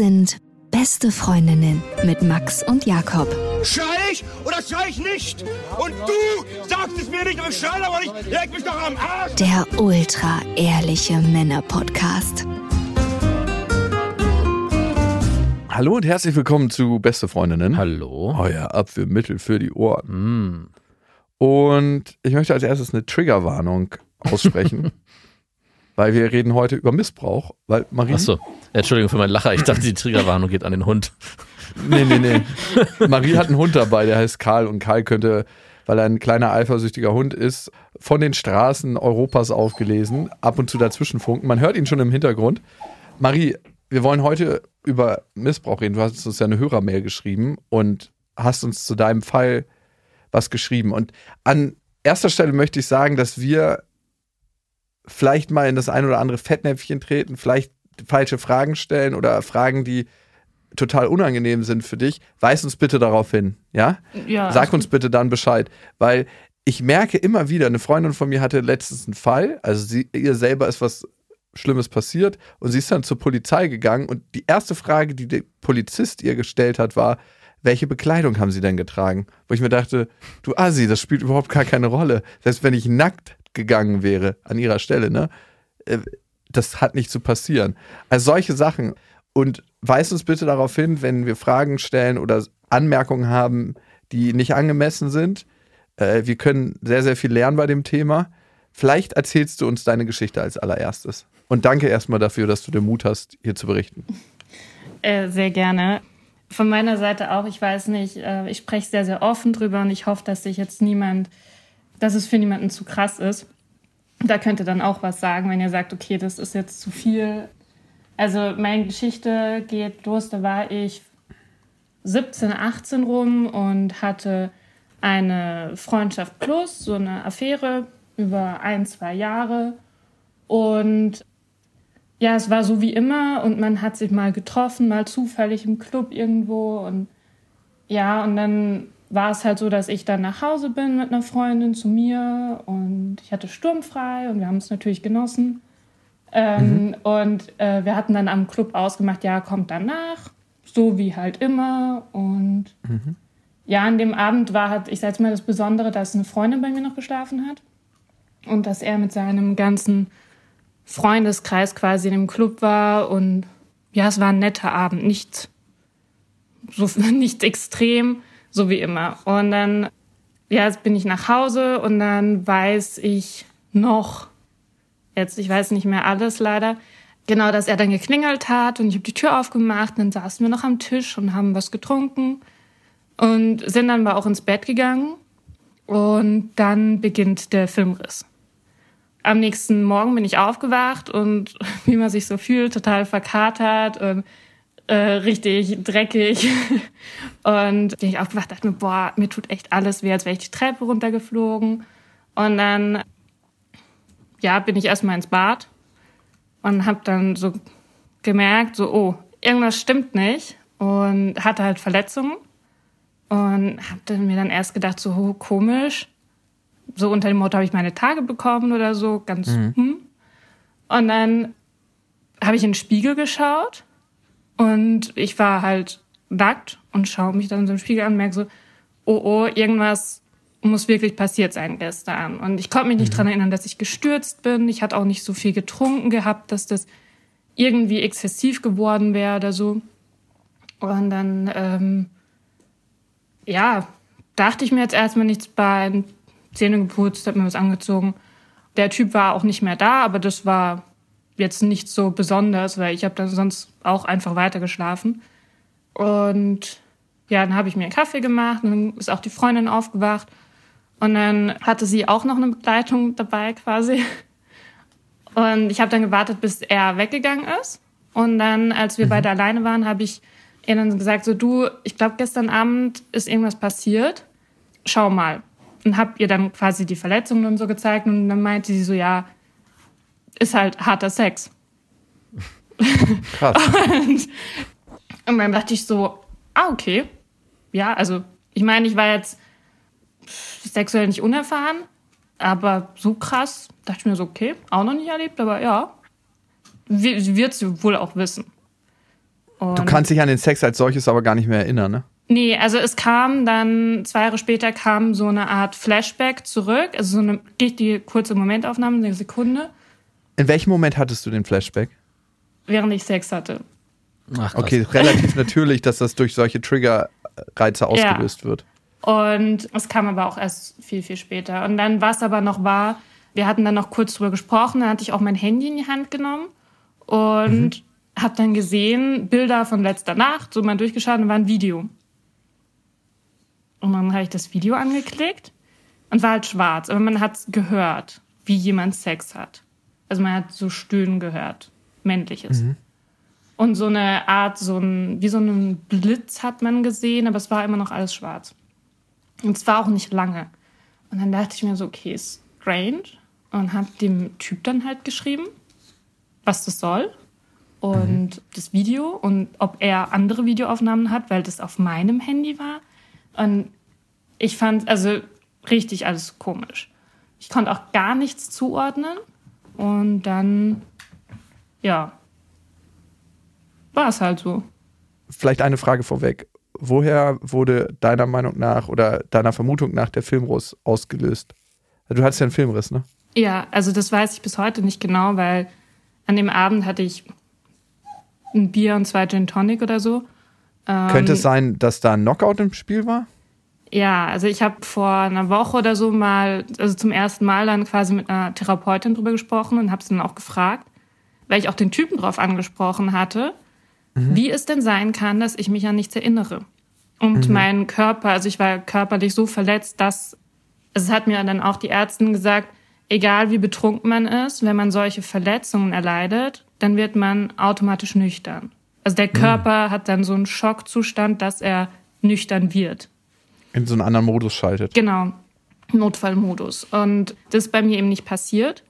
sind beste Freundinnen mit Max und Jakob. Schrei ich oder schrei ich nicht? Und du sagst es mir nicht, aber ich schrei aber nicht. Leg mich doch am Arsch. Der ultra ehrliche Männer-Podcast. Hallo und herzlich willkommen zu Beste Freundinnen. Hallo. Euer Abführmittel für die Ohren. Und ich möchte als erstes eine Triggerwarnung aussprechen, weil wir reden heute über Missbrauch. Weil Marie. Achso, Entschuldigung für meinen Lacher. Ich dachte, die Triggerwarnung geht an den Hund. Nee, nee, nee. Marie hat einen Hund dabei, der heißt Karl. Und Karl könnte, weil er ein kleiner eifersüchtiger Hund ist, von den Straßen Europas aufgelesen, ab und zu dazwischen funken. Man hört ihn schon im Hintergrund. Marie, wir wollen heute über Missbrauch reden. Du hast uns ja eine Hörermail geschrieben und hast uns zu deinem Fall was geschrieben. Und an erster Stelle möchte ich sagen, dass wir vielleicht mal in das ein oder andere Fettnäpfchen treten, vielleicht falsche Fragen stellen oder Fragen, die total unangenehm sind für dich. Weis uns bitte darauf hin, ja? Ja, Sag uns bitte dann Bescheid, weil ich merke immer wieder, eine Freundin von mir hatte letztens einen Fall, also sie, ihr selber ist was Schlimmes passiert und sie ist dann zur Polizei gegangen und die erste Frage, die der Polizist ihr gestellt hat, war, welche Bekleidung haben sie denn getragen? Wo ich mir dachte, du Assi, das spielt überhaupt gar keine Rolle. Selbst wenn ich nackt gegangen wäre an ihrer Stelle, ne? äh, Das hat nicht zu passieren. Also solche Sachen. Und weis uns bitte darauf hin, wenn wir Fragen stellen oder Anmerkungen haben, die nicht angemessen sind. Äh, Wir können sehr, sehr viel lernen bei dem Thema. Vielleicht erzählst du uns deine Geschichte als allererstes. Und danke erstmal dafür, dass du den Mut hast, hier zu berichten. Äh, sehr gerne. Von meiner Seite auch, ich weiß nicht, ich spreche sehr, sehr offen drüber und ich hoffe, dass sich jetzt niemand, dass es für niemanden zu krass ist. Da könnt ihr dann auch was sagen, wenn ihr sagt, okay, das ist jetzt zu viel. Also meine Geschichte geht los, da war ich 17, 18 rum und hatte eine Freundschaft plus, so eine Affäre über ein, zwei Jahre. Und ja, es war so wie immer und man hat sich mal getroffen, mal zufällig im Club irgendwo und ja, und dann war es halt so, dass ich dann nach Hause bin mit einer Freundin zu mir und ich hatte sturmfrei und wir haben es natürlich genossen. Ähm, Und äh, wir hatten dann am Club ausgemacht, ja, kommt danach, so wie halt immer. Und ja, an dem Abend war halt, ich sag jetzt mal, das Besondere, dass eine Freundin bei mir noch geschlafen hat und dass er mit seinem ganzen Freundeskreis quasi in dem Club war und ja, es war ein netter Abend, nicht so nicht extrem, so wie immer. Und dann ja, jetzt bin ich nach Hause und dann weiß ich noch jetzt ich weiß nicht mehr alles leider. Genau, dass er dann geklingelt hat und ich habe die Tür aufgemacht, und dann saßen wir noch am Tisch und haben was getrunken und sind dann aber auch ins Bett gegangen und dann beginnt der Filmriss am nächsten Morgen bin ich aufgewacht und wie man sich so fühlt, total verkatert und äh, richtig dreckig. Und bin ich aufgewacht, dachte mir, boah, mir tut echt alles weh, als wäre ich die Treppe runtergeflogen. Und dann, ja, bin ich erstmal ins Bad und habe dann so gemerkt, so, oh, irgendwas stimmt nicht und hatte halt Verletzungen. Und habe dann mir dann erst gedacht, so oh, komisch, so unter dem Motto habe ich meine Tage bekommen oder so, ganz hm. Und dann habe ich in den Spiegel geschaut und ich war halt nackt und schaue mich dann so im Spiegel an und merke so, oh oh, irgendwas muss wirklich passiert sein gestern. Und ich konnte mich nicht dran erinnern, dass ich gestürzt bin. Ich hatte auch nicht so viel getrunken gehabt, dass das irgendwie exzessiv geworden wäre oder so. Und dann, ähm, ja, dachte ich mir jetzt erstmal nichts bei, Zähne geputzt, hab mir was angezogen. Der Typ war auch nicht mehr da, aber das war jetzt nicht so besonders, weil ich habe dann sonst auch einfach weiter geschlafen. Und ja, dann habe ich mir einen Kaffee gemacht und dann ist auch die Freundin aufgewacht. Und dann hatte sie auch noch eine Begleitung dabei quasi. Und ich habe dann gewartet, bis er weggegangen ist. Und dann, als wir beide alleine waren, habe ich ihr dann gesagt, so du, ich glaube, gestern Abend ist irgendwas passiert. Schau mal. Und habe ihr dann quasi die Verletzungen und so gezeigt. Und dann meinte sie so, ja, ist halt harter Sex. Krass. Und, und dann dachte ich so, ah, okay. Ja, also ich meine, ich war jetzt sexuell nicht unerfahren, aber so krass, dachte ich mir so, okay, auch noch nicht erlebt, aber ja, wird sie wohl auch wissen. Und Du kannst dich an den Sex als solches aber gar nicht mehr erinnern, ne? Nee, also es kam dann, zwei Jahre später kam so eine Art Flashback zurück, also so eine richtig kurze Momentaufnahme, eine Sekunde, In welchem Moment hattest du den Flashback? während ich Sex hatte. Ach, krass. Okay, relativ natürlich, dass das durch solche Triggerreize ausgelöst wird. Und es kam aber auch erst viel, viel später. Und dann, was aber noch war, wir hatten dann noch kurz drüber gesprochen, dann hatte ich auch mein Handy in die Hand genommen und habe dann gesehen, Bilder von letzter Nacht, so mal durchgeschaut und war ein Video. Und dann habe ich das Video angeklickt und war halt schwarz, aber man hat gehört, wie jemand Sex hat. Also man hat so Stöhnen gehört, männliches. Und so eine Art, so ein, wie so einen Blitz hat man gesehen, aber es war immer noch alles schwarz. Und es war auch nicht lange. Und dann dachte ich mir so, okay, strange. Und habe dem Typ dann halt geschrieben, was das soll. Und das Video und ob er andere Videoaufnahmen hat, weil das auf meinem Handy war. Und ich fand, also richtig alles komisch. Ich konnte auch gar nichts zuordnen. Und dann, ja, war es halt so. Vielleicht eine Frage vorweg. Woher wurde deiner Meinung nach oder deiner Vermutung nach der Filmriss ausgelöst? Du hattest ja einen Filmriss, ne? Ja, also das weiß ich bis heute nicht genau, weil an dem Abend hatte ich ein Bier und zwei Gin Tonic oder so. Ähm, Könnte es sein, dass da ein Knockout im Spiel war? Ja, also ich habe vor einer Woche oder so mal, also zum ersten Mal dann quasi mit einer Therapeutin drüber gesprochen und habe sie dann auch gefragt, weil ich auch den Typen drauf angesprochen hatte, wie es denn sein kann, dass ich mich an nichts erinnere. Und mein Körper, also ich war körperlich so verletzt, dass also es hat mir dann auch die Ärztin gesagt, egal wie betrunken man ist, wenn man solche Verletzungen erleidet, dann wird man automatisch nüchtern. Also der Körper hat dann so einen Schockzustand, dass er nüchtern wird. In so einen anderen Modus schaltet. Genau, Notfallmodus. Und das ist bei mir eben nicht passiert.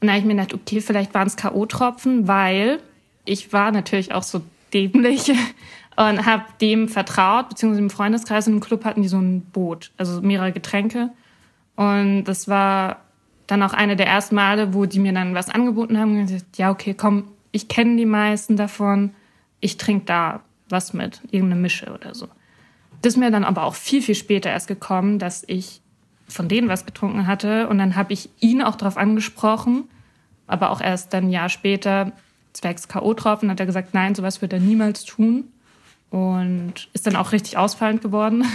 Und da habe ich mir gedacht, okay, vielleicht waren es K.O.-Tropfen, weil ich war natürlich auch so dämlich und habe dem vertraut, beziehungsweise im Freundeskreis und im Club hatten die so ein Boot, also mehrere Getränke. Und das war dann auch eine der ersten Male, wo die mir dann was angeboten haben. Und gesagt, ja, okay, komm, ich kenne die meisten davon, ich trinke da was mit, irgendeine Mische oder so. Das ist mir dann aber auch viel, viel später erst gekommen, dass ich von denen was getrunken hatte. Und dann habe ich ihn auch darauf angesprochen, aber auch erst dann ein Jahr später, zwecks K.O.-Tropfen, hat er gesagt, nein, sowas wird er niemals tun. Und ist dann auch richtig ausfallend geworden.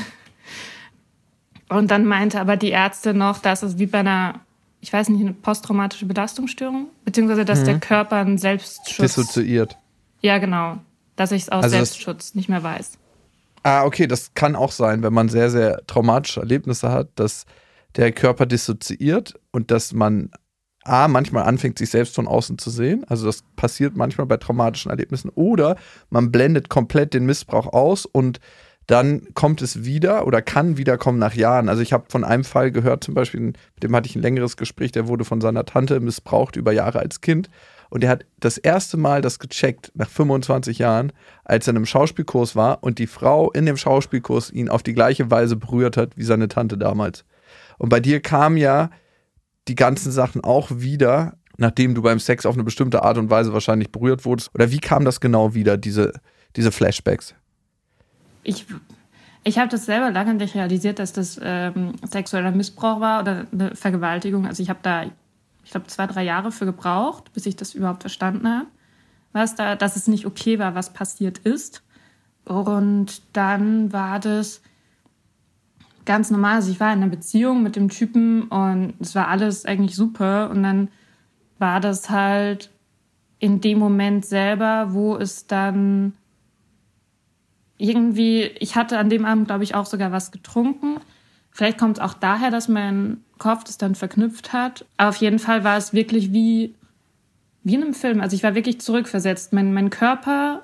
Und dann meinte aber die Ärzte noch, dass es wie bei einer, ich weiß nicht, eine posttraumatische Belastungsstörung, beziehungsweise dass der Körper einen Selbstschutz. Dissoziiert. Ja, genau. Dass ich es aus Also Selbstschutz nicht mehr weiß. Ah, okay, das kann auch sein, wenn man sehr, sehr traumatische Erlebnisse hat, dass der Körper dissoziiert und dass man A, manchmal anfängt, sich selbst von außen zu sehen. Also das passiert manchmal bei traumatischen Erlebnissen. Oder man blendet komplett den Missbrauch aus und dann kommt es wieder oder kann wiederkommen nach Jahren. Also ich habe von einem Fall gehört, zum Beispiel, mit dem hatte ich ein längeres Gespräch, der wurde von seiner Tante missbraucht über Jahre als Kind. Und er hat das erste Mal das gecheckt, nach 25 Jahren, als er in einem Schauspielkurs war und die Frau in dem Schauspielkurs ihn auf die gleiche Weise berührt hat wie seine Tante damals. Und bei dir kamen ja die ganzen Sachen auch wieder, nachdem du beim Sex auf eine bestimmte Art und Weise wahrscheinlich berührt wurdest. Oder wie kam das genau wieder, diese, diese Flashbacks? Ich, ich habe das selber lange nicht realisiert, dass das ähm, sexueller Missbrauch war oder eine Vergewaltigung. Also ich habe da, ich glaube, zwei, drei Jahre für gebraucht, bis ich das überhaupt verstanden habe, was da, dass es nicht okay war, was passiert ist. Und dann war das ganz normal. Also ich war in einer Beziehung mit dem Typen und es war alles eigentlich super. Und dann war das halt in dem Moment selber, wo es dann irgendwie, ich hatte an dem Abend, glaube ich, auch sogar was getrunken. Vielleicht kommt es auch daher, dass mein Kopf das dann verknüpft hat. Aber auf jeden Fall war es wirklich wie, wie in einem Film. Also ich war wirklich zurückversetzt. Mein, mein Körper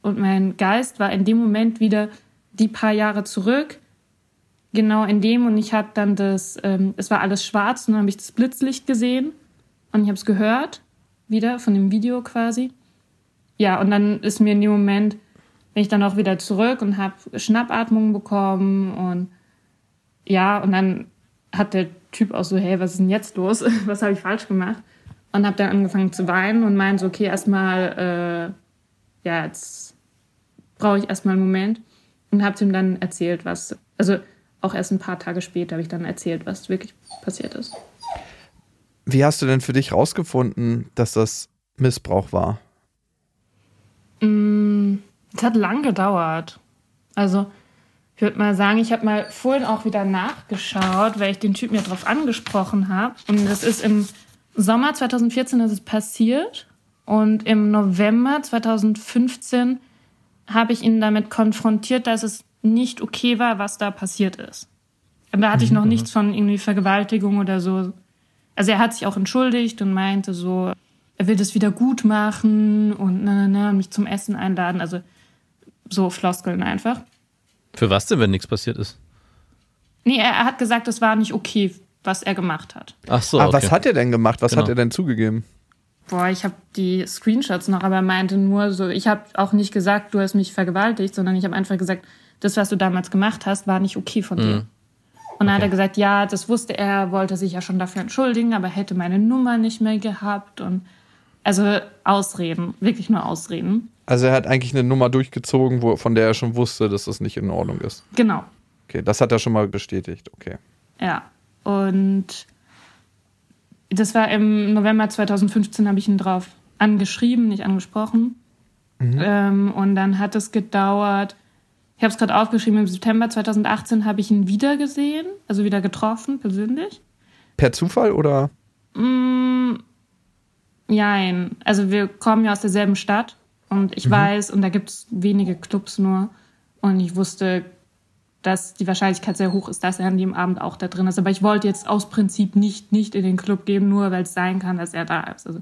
und mein Geist war in dem Moment wieder die paar Jahre zurück. Genau in dem. Und ich habe dann das, ähm, es war alles schwarz und dann habe ich das Blitzlicht gesehen. Und ich habe es gehört, wieder von dem Video quasi. Ja, und dann ist mir in dem Moment bin ich dann auch wieder zurück und habe Schnappatmungen bekommen und ja, und dann hat der Typ auch so, hey, was ist denn jetzt los? Was habe ich falsch gemacht? Und habe dann angefangen zu weinen und meinte so, okay, erstmal, äh, ja, jetzt brauche ich erstmal einen Moment und habe ihm dann erzählt, was, also auch erst ein paar Tage später habe ich dann erzählt, was wirklich passiert ist. Wie hast du denn für dich rausgefunden, dass das Missbrauch war? Mm, Es hat lang gedauert. Also, ich würde mal sagen, ich habe mal vorhin auch wieder nachgeschaut, weil ich den Typen ja drauf angesprochen habe. Und das ist im Sommer 2014 ist es passiert. Und im November 2015 habe ich ihn damit konfrontiert, dass es nicht okay war, was da passiert ist. Und da hatte ich noch nichts von irgendwie Vergewaltigung oder so. Also er hat sich auch entschuldigt und meinte so, er will das wieder gut machen und na, na, na, mich zum Essen einladen. Also so Floskeln einfach. Für was denn, wenn nichts passiert ist? Nee, er, er hat gesagt, es war nicht okay, was er gemacht hat. Ach so, ah, okay. was hat er denn gemacht? Was Genau. hat er denn zugegeben? Boah, ich habe die Screenshots noch, aber er meinte nur so, ich habe auch nicht gesagt, du hast mich vergewaltigt, sondern ich habe einfach gesagt, das, was du damals gemacht hast, war nicht okay von dir. Und dann hat er gesagt, ja, das wusste er, wollte sich ja schon dafür entschuldigen, aber hätte meine Nummer nicht mehr gehabt und also Ausreden, wirklich nur Ausreden. Also er hat eigentlich eine Nummer durchgezogen, wo, von der er schon wusste, dass das nicht in Ordnung ist. Genau. Okay, das hat er schon mal bestätigt. Okay. Ja. Und das war im November 2015, habe ich ihn drauf angeschrieben, nicht angesprochen. Ähm, und dann hat es gedauert, ich habe es gerade aufgeschrieben, im September 2018 habe ich ihn wieder gesehen, also wieder getroffen, persönlich. Per Zufall oder? Jein. Also wir kommen ja aus derselben Stadt und ich weiß, und da gibt es wenige Clubs nur. Und ich wusste, dass die Wahrscheinlichkeit sehr hoch ist, dass er an dem Abend auch da drin ist. Aber ich wollte jetzt aus Prinzip nicht, nicht in den Club gehen, nur weil es sein kann, dass er da ist. Also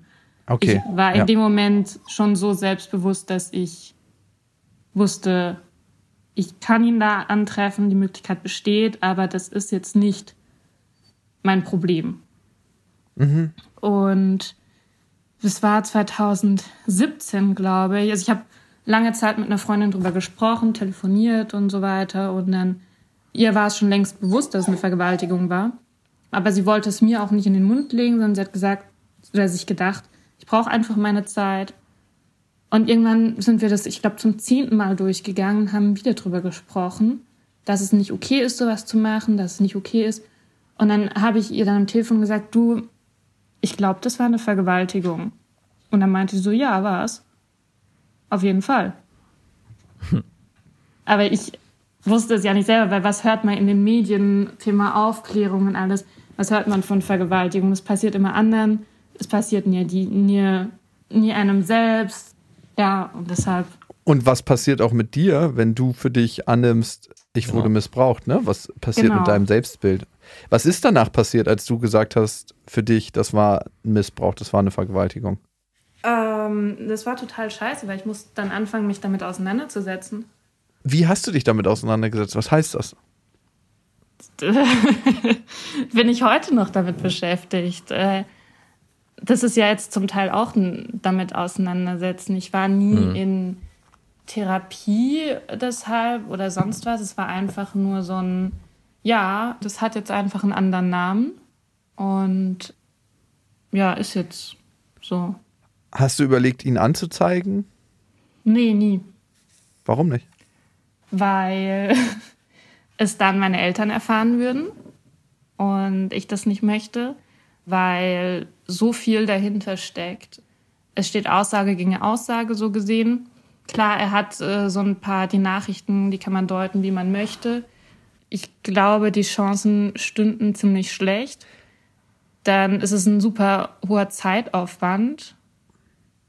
Okay. ich war in ja. dem Moment schon so selbstbewusst, dass ich wusste, ich kann ihn da antreffen, die Möglichkeit besteht, aber das ist jetzt nicht mein Problem. Und das war 2017, glaube ich. Also ich habe lange Zeit mit einer Freundin drüber gesprochen, telefoniert und so weiter. Und dann, ihr war es schon längst bewusst, dass es eine Vergewaltigung war. Aber sie wollte es mir auch nicht in den Mund legen, sondern sie hat gesagt, oder sich gedacht, ich brauche einfach meine Zeit. Und irgendwann sind wir das, ich glaube, zum zehnten Mal durchgegangen und haben wieder drüber gesprochen, dass es nicht okay ist, sowas zu machen, dass es nicht okay ist. Und dann habe ich ihr dann am Telefon gesagt, du, ich glaube, das war eine Vergewaltigung. Und dann meinte sie so, ja, war's. Auf jeden Fall. Aber ich wusste es ja nicht selber, weil was hört man in den Medien, Thema Aufklärung und alles, was hört man von Vergewaltigung? Es passiert immer anderen, es passiert nie, die, nie, nie einem selbst. Ja, und deshalb, Und was passiert auch mit dir, wenn du für dich annimmst, ich wurde Genau. missbraucht, ne? Was passiert Genau. mit deinem Selbstbild? Was ist danach passiert, als du gesagt hast, für dich, das war ein Missbrauch, das war eine Vergewaltigung? ähm, das war total scheiße, weil ich musste dann anfangen, mich damit auseinanderzusetzen. Wie hast du dich damit auseinandergesetzt? Was heißt das? bin ich heute noch damit beschäftigt. Äh, Das ist ja jetzt zum Teil auch ein damit auseinandersetzen. Ich war nie in Therapie deshalb oder sonst was. Es war einfach nur so ein, ja, das hat jetzt einfach einen anderen Namen und ja, ist jetzt so. Hast du überlegt, ihn anzuzeigen? Nee, nie. Warum nicht? weil es dann meine Eltern erfahren würden und ich das nicht möchte, weil so viel dahinter steckt. Es steht Aussage gegen Aussage so gesehen. Klar, er hat äh, so ein paar die Nachrichten, die kann man deuten, wie man möchte. Ich glaube, die Chancen stünden ziemlich schlecht. Dann ist es ein super hoher Zeitaufwand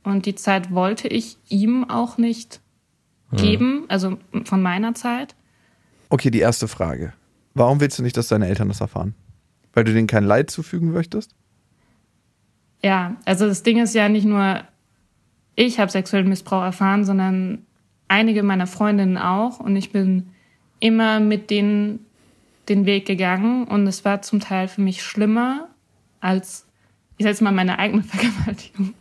und die Zeit wollte ich ihm auch nicht geben, also von meiner Zeit. Okay, die erste Frage. Warum willst du nicht, dass deine Eltern das erfahren? Weil du denen kein Leid zufügen möchtest? Ja, also das Ding ist ja nicht nur, ich habe sexuellen Missbrauch erfahren, sondern einige meiner Freundinnen auch. Und ich bin immer mit denen den Weg gegangen. Und es war zum Teil für mich schlimmer als, ich sag jetzt mal, meine eigene Vergewaltigung.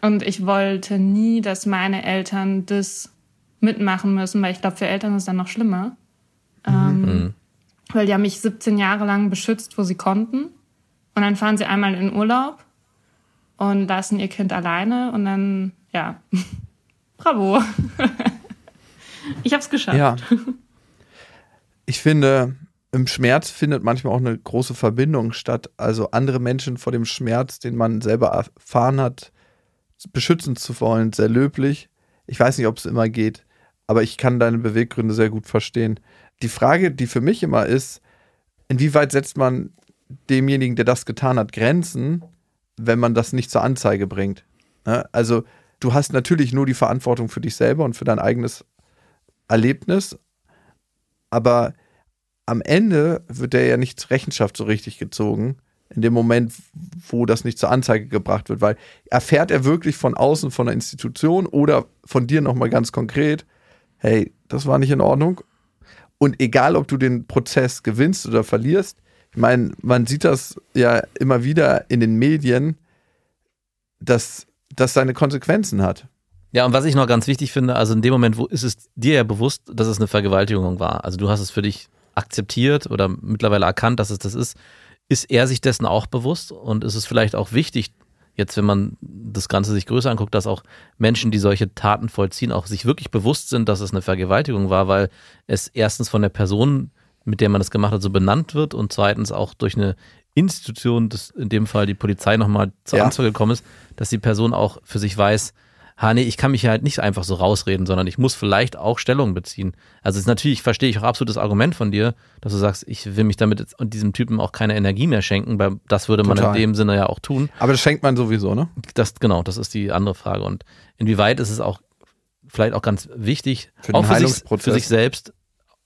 Und ich wollte nie, dass meine Eltern das mitmachen müssen, weil ich glaube, für Eltern ist es dann noch schlimmer. Ähm, weil die haben mich 17 Jahre lang beschützt, wo sie konnten. Und dann fahren sie einmal in Urlaub und lassen ihr Kind alleine und dann, ja, bravo. Ich habe es geschafft. Ja. Ich finde, im Schmerz findet manchmal auch eine große Verbindung statt. Also andere Menschen vor dem Schmerz, den man selber erfahren hat, beschützen zu wollen, sehr löblich. Ich weiß nicht, ob es immer geht, aber ich kann deine Beweggründe sehr gut verstehen. Die Frage, die für mich immer ist, inwieweit setzt man demjenigen, der das getan hat, Grenzen, wenn man das nicht zur Anzeige bringt? Ne? Also du hast natürlich nur die Verantwortung für dich selber und für dein eigenes Erlebnis, aber am Ende wird der ja nicht zur Rechenschaft so richtig gezogen, in dem Moment, wo das nicht zur Anzeige gebracht wird, weil erfährt er wirklich von außen, von der Institution oder von dir nochmal ganz konkret, hey, das war nicht in Ordnung. Und egal, ob du den Prozess gewinnst oder verlierst, ich meine, man sieht das ja immer wieder in den Medien, dass das seine Konsequenzen hat. Ja, und was ich noch ganz wichtig finde, also in dem Moment, wo ist es dir ja bewusst, dass es eine Vergewaltigung war. Also du hast es für dich akzeptiert oder mittlerweile erkannt, dass es das ist. Ist er sich dessen auch bewusst und ist es vielleicht auch wichtig, jetzt wenn man das Ganze sich größer anguckt, dass auch Menschen, die solche Taten vollziehen, auch sich wirklich bewusst sind, dass es eine Vergewaltigung war, weil es erstens von der Person, mit der man das gemacht hat, so benannt wird und zweitens auch durch eine Institution, das in dem Fall die Polizei nochmal zur Ja. Anzeige gekommen ist, dass die Person auch für sich weiß, ha, nee, ich kann mich halt nicht einfach so rausreden, sondern ich muss vielleicht auch Stellung beziehen. Also ist natürlich, verstehe ich auch absolut das Argument von dir, dass du sagst, ich will mich damit und diesem Typen auch keine Energie mehr schenken, weil das würde man Total. in dem Sinne ja auch tun. Aber das schenkt man sowieso, ne? Das, genau, das ist die andere Frage. Und inwieweit ist es auch vielleicht auch ganz wichtig, Für den auch für sich, für sich selbst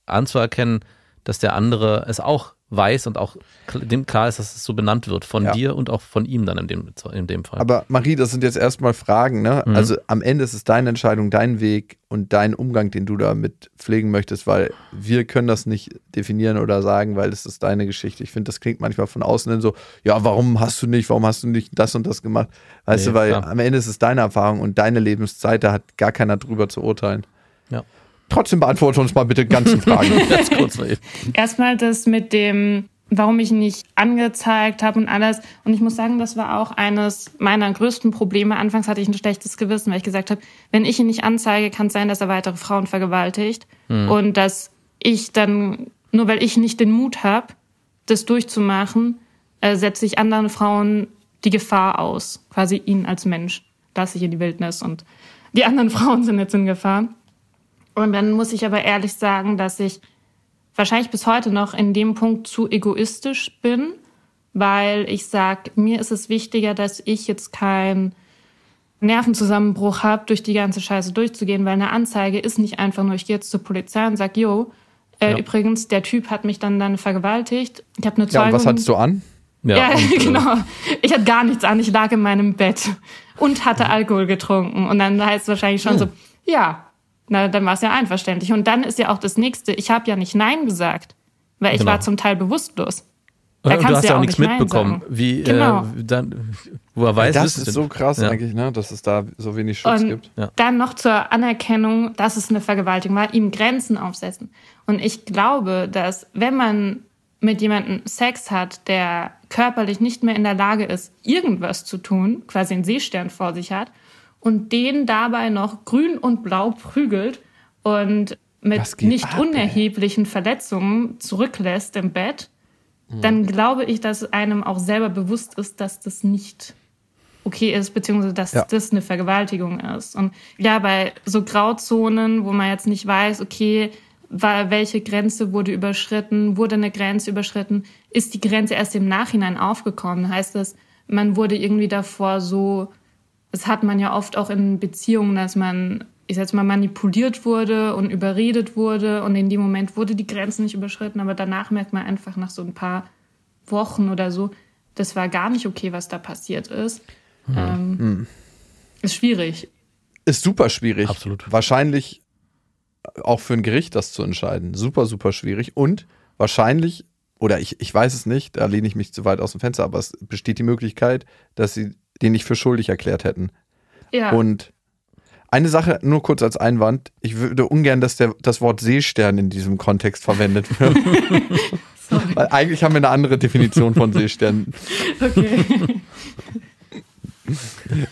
anzuerkennen, dass der andere es auch weiß und auch dem klar ist, dass es so benannt wird von Ja. dir und auch von ihm dann in dem, in dem Fall. Aber Marie, das sind jetzt erstmal Fragen, ne? Mhm. Also am Ende ist es deine Entscheidung, dein Weg und dein Umgang, den du damit pflegen möchtest, weil wir können das nicht definieren oder sagen, weil es ist deine Geschichte. Ich finde, das klingt manchmal von außen hin so, ja, warum hast du nicht, warum hast du nicht das und das gemacht? Weißt Nee, du, weil klar. am Ende ist es deine Erfahrung und deine Lebenszeit, da hat gar keiner drüber zu urteilen. Ja. Trotzdem beantworte uns mal bitte die ganzen Fragen. Ganz kurz. Erstmal das mit dem, warum ich ihn nicht angezeigt habe und alles. Und ich muss sagen, das war auch eines meiner größten Probleme. Anfangs hatte ich ein schlechtes Gewissen, weil ich gesagt habe, wenn ich ihn nicht anzeige, kann es sein, dass er weitere Frauen vergewaltigt. Und dass ich dann, nur weil ich nicht den Mut habe, das durchzumachen, äh, setze ich anderen Frauen die Gefahr aus. Quasi ihn als Mensch lasse ich in die Wildnis und die anderen Frauen sind jetzt in Gefahr. Und dann muss ich aber ehrlich sagen, dass ich wahrscheinlich bis heute noch in dem Punkt zu egoistisch bin, weil ich sage, mir ist es wichtiger, dass ich jetzt keinen Nervenzusammenbruch habe, durch die ganze Scheiße durchzugehen, weil eine Anzeige ist nicht einfach nur, ich gehe jetzt zur Polizei und sag, yo, äh, Ja. übrigens, der Typ hat mich dann dann vergewaltigt. Ich habe eine ja, Zeugung. und was hattest du an? Ja, und, äh, genau. Ich hatte gar nichts an. Ich lag in meinem Bett und hatte Alkohol getrunken. Und dann heißt es wahrscheinlich schon so, ja, na, dann war es ja einverständlich. Und dann ist ja auch das Nächste, ich habe ja nicht Nein gesagt, weil ich Genau. war zum Teil bewusstlos. Da Und kannst du hast ja ja auch auch nichts mitbekommen. Wie, Genau. äh, dann, woher weiß das wüsstest ist du- so krass Ja. eigentlich, ne? dass es da so wenig Schutz Und gibt. Ja. dann noch zur Anerkennung, dass es eine Vergewaltigung war, ihm Grenzen aufsetzen. Und ich glaube, dass wenn man mit jemandem Sex hat, der körperlich nicht mehr in der Lage ist, irgendwas zu tun, quasi einen Seestern vor sich hat, und den dabei noch grün und blau prügelt und mit nicht ab, ey? unerheblichen Verletzungen zurücklässt im Bett, dann glaube ich, dass einem auch selber bewusst ist, dass das nicht okay ist, beziehungsweise dass Ja. das eine Vergewaltigung ist. Und ja, bei so Grauzonen, wo man jetzt nicht weiß, okay, war, welche Grenze wurde überschritten, wurde eine Grenze überschritten, ist die Grenze erst im Nachhinein aufgekommen. Heißt das, man wurde irgendwie davor so, das hat man ja oft auch in Beziehungen, dass man, ich sag jetzt mal, manipuliert wurde und überredet wurde und in dem Moment wurde die Grenze nicht überschritten, aber danach merkt man einfach nach so ein paar Wochen oder so, das war gar nicht okay, was da passiert ist. Ähm, Ist schwierig. Ist super schwierig. Absolut. Wahrscheinlich auch für ein Gericht das zu entscheiden. Super, super schwierig. Und wahrscheinlich, oder ich, ich weiß es nicht, da lehne ich mich zu weit aus dem Fenster, aber es besteht die Möglichkeit, dass sie den nicht für schuldig erklärt hätten. Ja. Und eine Sache nur kurz als Einwand. Ich würde ungern, dass der, das Wort Seestern in diesem Kontext verwendet wird. Weil eigentlich haben wir eine andere Definition von Seestern. Okay.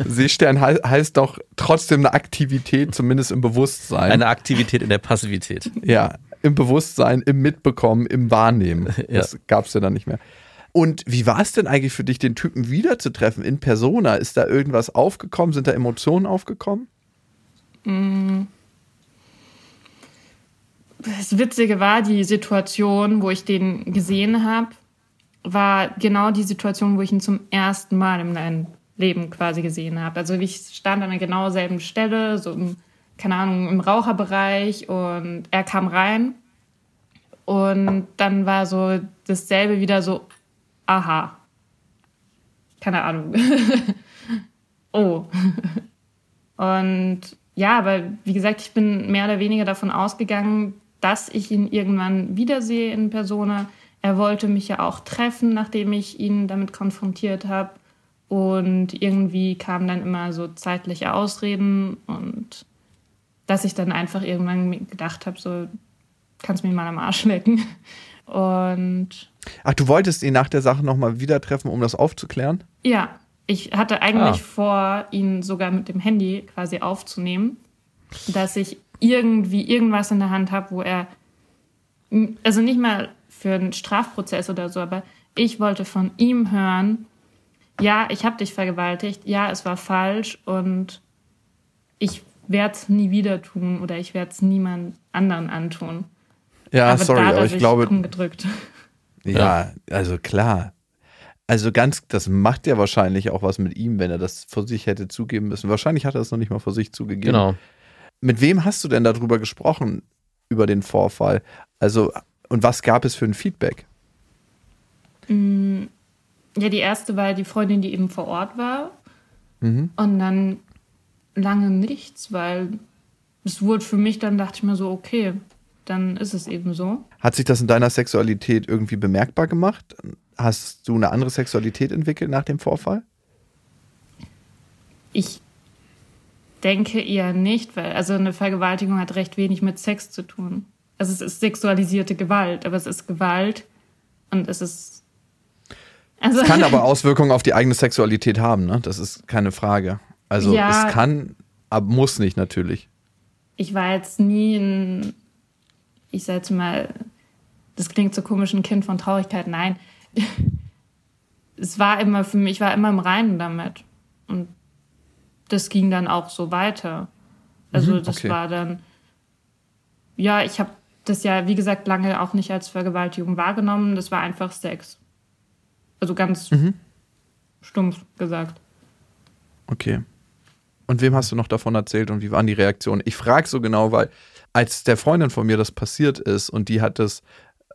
Seestern hei heißt doch trotzdem eine Aktivität, zumindest im Bewusstsein. Eine Aktivität in der Passivität. ja, im Bewusstsein, im Mitbekommen, im Wahrnehmen. Ja. Das gab es ja dann nicht mehr. Und wie war es denn eigentlich für dich, den Typen wiederzutreffen in Persona? Ist da irgendwas aufgekommen? Sind da Emotionen aufgekommen? Das Witzige war, die Situation, wo ich den gesehen habe, war genau die Situation, wo ich ihn zum ersten Mal in meinem Leben quasi gesehen habe. Also ich stand an der genau selben Stelle, so im, keine Ahnung, im Raucherbereich und er kam rein und dann war so dasselbe wieder so, aha. Keine Ahnung. oh. Und ja, aber wie gesagt, ich bin mehr oder weniger davon ausgegangen, dass ich ihn irgendwann wiedersehe in Persona. Er wollte mich ja auch treffen, nachdem ich ihn damit konfrontiert habe. Und irgendwie kamen dann immer so zeitliche Ausreden und dass ich dann einfach irgendwann gedacht habe, so kannst mich mal am Arsch lecken. Und Ach, du wolltest ihn nach der Sache nochmal wieder treffen, um das aufzuklären? ja, ich hatte eigentlich Ah. vor, ihn sogar mit dem Handy quasi aufzunehmen, dass ich irgendwie irgendwas in der Hand habe, wo er, also nicht mal für einen Strafprozess oder so, aber ich wollte von ihm hören, ja, ich habe dich vergewaltigt, ja, es war falsch und ich werde es nie wieder tun oder ich werde es niemand anderen antun. Ja, aber sorry, aber er ich glaube, umgedrückt. ja, also klar. Also ganz, das macht ja wahrscheinlich auch was mit ihm, wenn er das vor sich hätte zugeben müssen. Wahrscheinlich hat er es noch nicht mal vor sich zugegeben. Genau. Mit wem hast du denn darüber gesprochen, über den Vorfall? Also, und was gab es für ein Feedback? Ja, die erste war die Freundin, die eben vor Ort war. Und dann lange nichts, weil es wurde für mich, dann dachte ich mir so, okay, dann ist es eben so. Hat sich das in deiner Sexualität irgendwie bemerkbar gemacht? Hast du eine andere Sexualität entwickelt nach dem Vorfall? Ich denke eher nicht, weil also eine Vergewaltigung hat recht wenig mit Sex zu tun. Also es ist sexualisierte Gewalt, aber es ist Gewalt und es ist also Kann aber Auswirkungen auf die eigene Sexualität haben, ne? Das ist keine Frage. Also Ja. es kann, aber muss nicht natürlich. ich war jetzt nie ein, ich sag jetzt mal, das klingt so komisch, ein Kind von Traurigkeit. Nein. Es war immer für mich, ich war immer im Reinen damit. Und das ging dann auch so weiter. Also das okay. war dann, ja, ich habe das ja, wie gesagt, lange auch nicht als Vergewaltigung wahrgenommen. Das war einfach Sex. Also ganz stumpf gesagt. Okay. Und wem hast du noch davon erzählt und wie waren die Reaktionen? Ich frage so genau, weil als der Freundin von mir das passiert ist und die hat es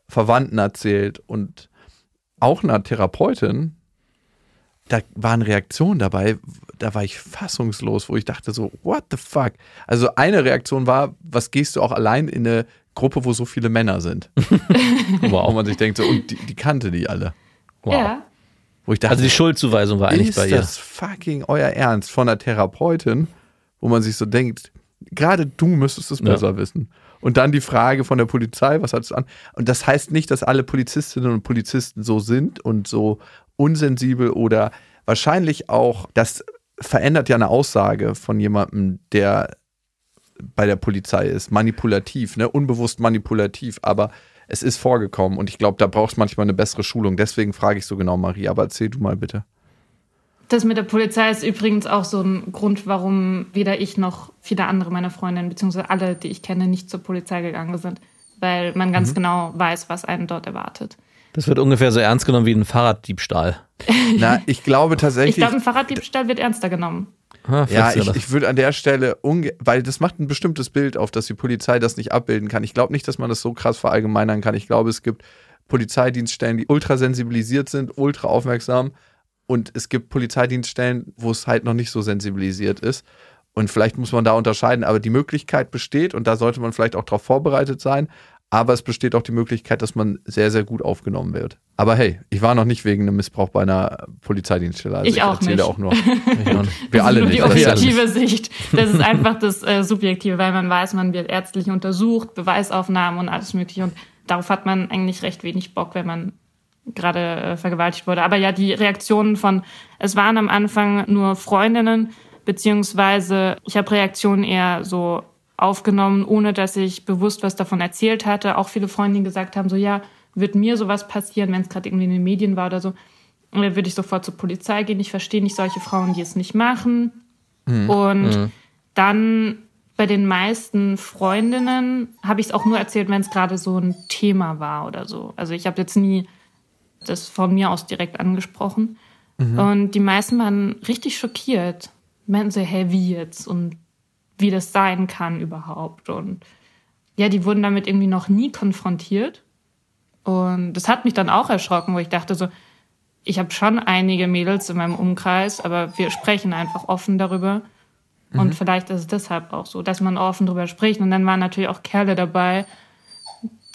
Verwandten erzählt und auch einer Therapeutin, da waren Reaktionen dabei, da war ich fassungslos, wo ich dachte so, what the fuck? Also eine Reaktion war, was gehst du auch allein in eine Gruppe, wo so viele Männer sind? Wo Wow. man sich denkt so, und die, die kannte die alle. wow. Ja. Wo ich dachte, Also die Schuldzuweisung war eigentlich ist bei ihr. das fucking euer Ernst von einer Therapeutin, wo man sich so denkt, gerade du müsstest es Ja. besser wissen. Und dann die Frage von der Polizei, was hat es an? Und das heißt nicht, dass alle Polizistinnen und Polizisten so sind und so unsensibel oder wahrscheinlich auch, das verändert ja eine Aussage von jemandem, der bei der Polizei ist, manipulativ, ne? unbewusst manipulativ, aber es ist vorgekommen und ich glaube, da brauchst du manchmal eine bessere Schulung. Deswegen frage ich so genau, Marie, aber erzähl du mal bitte. Das mit der Polizei ist übrigens auch so ein Grund, warum weder ich noch viele andere meiner Freundinnen, beziehungsweise alle, die ich kenne, nicht zur Polizei gegangen sind. Weil man Mhm. ganz genau weiß, was einen dort erwartet. Das wird ungefähr so ernst genommen wie ein Fahrraddiebstahl. Na, ich glaube Ich tatsächlich. glaube, ein Fahrraddiebstahl wird ernster genommen. Ah, ja, ich, ich würde an der Stelle, unge weil das macht ein bestimmtes Bild auf, dass die Polizei das nicht abbilden kann. Ich glaube nicht, dass man das so krass verallgemeinern kann. Ich glaube, es gibt Polizeidienststellen, die ultra sensibilisiert sind, ultra aufmerksam. Und es gibt Polizeidienststellen, wo es halt noch nicht so sensibilisiert ist. Und vielleicht muss man da unterscheiden. Aber die Möglichkeit besteht, und da sollte man vielleicht auch darauf vorbereitet sein. Aber es besteht auch die Möglichkeit, dass man sehr, sehr gut aufgenommen wird. Aber hey, ich war noch nicht wegen einem Missbrauch bei einer Polizeidienststelle. Also Ich auch erzähle nicht. auch nur. Ich. Wir Das alle nicht. die objektive Sicht. Das ist einfach das äh, Subjektive, weil man weiß, man wird ärztlich untersucht, Beweisaufnahmen und alles Mögliche. Und darauf hat man eigentlich recht wenig Bock, wenn man gerade äh, vergewaltigt wurde. Aber ja, die Reaktionen von, es waren am Anfang nur Freundinnen, beziehungsweise ich habe Reaktionen eher so aufgenommen, ohne dass ich bewusst was davon erzählt hatte. Auch viele Freundinnen gesagt haben, so ja, wird mir sowas passieren, wenn es gerade irgendwie in den Medien war oder so, dann würde ich sofort zur Polizei gehen. Ich verstehe nicht solche Frauen, die es nicht machen. Mhm. Und mhm. dann bei den meisten Freundinnen habe ich es auch nur erzählt, wenn es gerade so ein Thema war oder so. Also ich habe jetzt nie das von mir aus direkt angesprochen. Mhm. Und die meisten waren richtig schockiert. Meinten so, hä, wie jetzt? Und wie das sein kann überhaupt. Und ja, die wurden damit irgendwie noch nie konfrontiert. Und das hat mich dann auch erschrocken, wo ich dachte so, ich habe schon einige Mädels in meinem Umkreis, aber wir sprechen einfach offen darüber. Und mhm. vielleicht ist es deshalb auch so, dass man offen darüber spricht. Und dann waren natürlich auch Kerle dabei,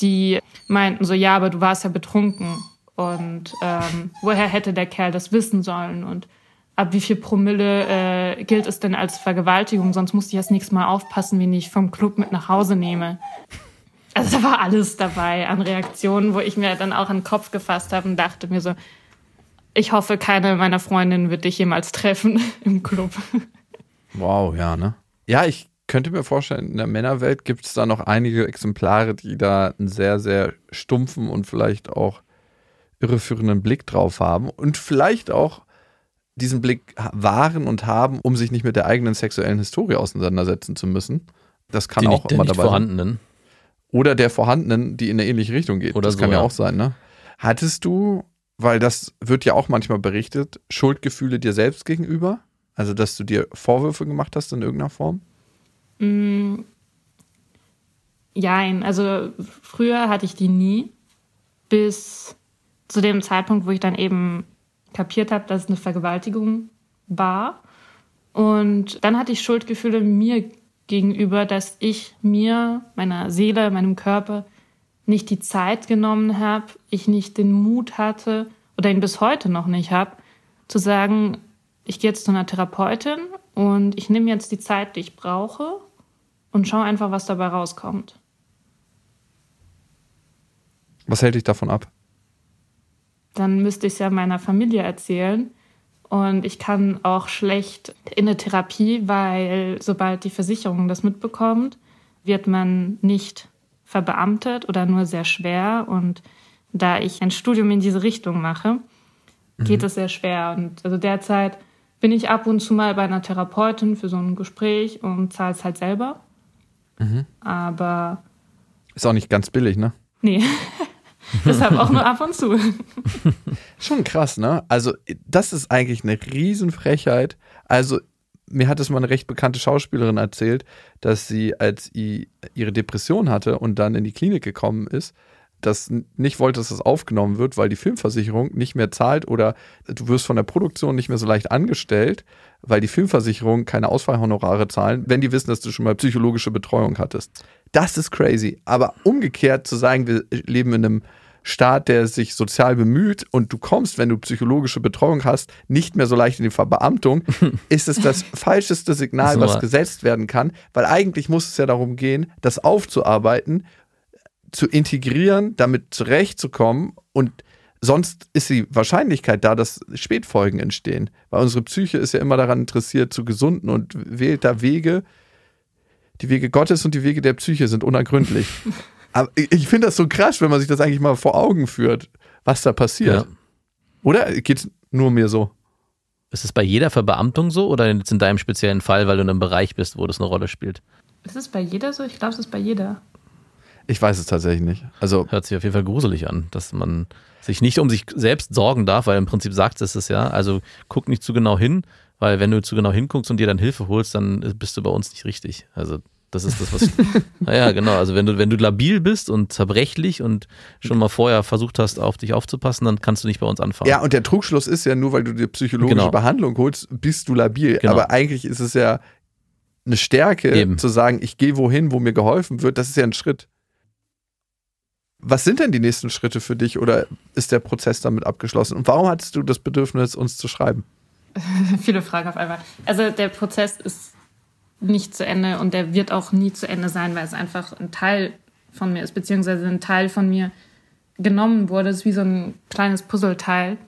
die meinten so, ja, aber du warst ja betrunken. Und ähm, woher hätte der Kerl das wissen sollen? Und ab wie viel Promille äh, gilt es denn als Vergewaltigung? Sonst musste ich das nächste Mal aufpassen, wen ich vom Club mit nach Hause nehme. Also da war alles dabei an Reaktionen, wo ich mir dann auch an den Kopf gefasst habe und dachte mir so, ich hoffe, keine meiner Freundinnen wird dich jemals treffen im Club. Wow, ja, ne? Ja, ich könnte mir vorstellen, in der Männerwelt gibt es da noch einige Exemplare, die da einen sehr, sehr stumpfen und vielleicht auch irreführenden Blick drauf haben und vielleicht auch diesen Blick wahren und haben, um sich nicht mit der eigenen sexuellen Historie auseinandersetzen zu müssen. Das kann die auch nicht, immer dabei vorhandenen. Sein. Oder der vorhandenen, die in eine ähnliche Richtung geht. Oder das so, kann ja auch sein, ne? Hattest du, weil das wird ja auch manchmal berichtet, Schuldgefühle dir selbst gegenüber? Also, dass du dir Vorwürfe gemacht hast in irgendeiner Form? Mm, Jein, also früher hatte ich die nie, bis zu dem Zeitpunkt, wo ich dann eben kapiert habe, dass es eine Vergewaltigung war. Und dann hatte ich Schuldgefühle mir gegenüber, dass ich mir, meiner Seele, meinem Körper nicht die Zeit genommen habe, ich nicht den Mut hatte oder ihn bis heute noch nicht habe, zu sagen, ich gehe jetzt zu einer Therapeutin und ich nehme jetzt die Zeit, die ich brauche und schaue einfach, was dabei rauskommt. Was hält dich davon ab? Dann müsste ich es ja meiner Familie erzählen. Und ich kann auch schlecht in eine Therapie, weil sobald die Versicherung das mitbekommt, wird man nicht verbeamtet oder nur sehr schwer. Und da ich ein Studium in diese Richtung mache, geht mhm. es sehr schwer. Und also derzeit bin ich ab und zu mal bei einer Therapeutin für so ein Gespräch und zahle es halt selber. Mhm. Aber. Ist auch nicht ganz billig, ne? Nee. Deshalb auch nur ab und zu. Schon krass, ne? Also, das ist eigentlich eine Riesenfrechheit. Also, mir hat es mal eine recht bekannte Schauspielerin erzählt, dass sie, als sie ihre Depression hatte und dann in die Klinik gekommen ist, das nicht wollte, dass das aufgenommen wird, weil die Filmversicherung nicht mehr zahlt oder du wirst von der Produktion nicht mehr so leicht angestellt, weil die Filmversicherung keine Ausfallhonorare zahlen, wenn die wissen, dass du schon mal psychologische Betreuung hattest. Das ist crazy. Aber umgekehrt zu sagen, wir leben in einem Staat, der sich sozial bemüht und du kommst, wenn du psychologische Betreuung hast, nicht mehr so leicht in die Verbeamtung, ist es das falscheste Signal, was gesetzt werden kann, weil eigentlich muss es ja darum gehen, das aufzuarbeiten zu integrieren, damit zurechtzukommen und sonst ist die Wahrscheinlichkeit da, dass Spätfolgen entstehen. Weil unsere Psyche ist ja immer daran interessiert, zu gesunden und wählt da Wege. Die Wege Gottes und die Wege der Psyche sind unergründlich. Aber ich finde das so krass, wenn man sich das eigentlich mal vor Augen führt, was da passiert. Ja. Oder geht es nur mir so? Ist es bei jeder Verbeamtung so oder jetzt in deinem speziellen Fall, weil du in einem Bereich bist, wo das eine Rolle spielt? Ist es bei jeder so? Ich glaube, es ist bei jeder. Ich weiß es tatsächlich nicht. Also hört sich auf jeden Fall gruselig an, dass man sich nicht um sich selbst sorgen darf, weil im Prinzip sagt es es ja. Also guck nicht zu genau hin, weil wenn du zu genau hinguckst und dir dann Hilfe holst, dann bist du bei uns nicht richtig. Also das ist das, was. Ich, naja, genau. Also wenn du, wenn du labil bist und zerbrechlich und schon mal vorher versucht hast, auf dich aufzupassen, dann kannst du nicht bei uns anfangen. Ja, und der Trugschluss ist ja nur, weil du dir psychologische genau. Behandlung holst, bist du labil. Genau. Aber eigentlich ist es ja eine Stärke, Eben. zu sagen, ich gehe wohin, wo mir geholfen wird. Das ist ja ein Schritt. Was sind denn die nächsten Schritte für dich oder ist der Prozess damit abgeschlossen? Und warum hattest du das Bedürfnis, uns zu schreiben? Viele Fragen auf einmal. Also der Prozess ist nicht zu Ende und der wird auch nie zu Ende sein, weil es einfach ein Teil von mir ist, beziehungsweise ein Teil von mir genommen wurde, das ist wie so ein kleines Puzzleteil,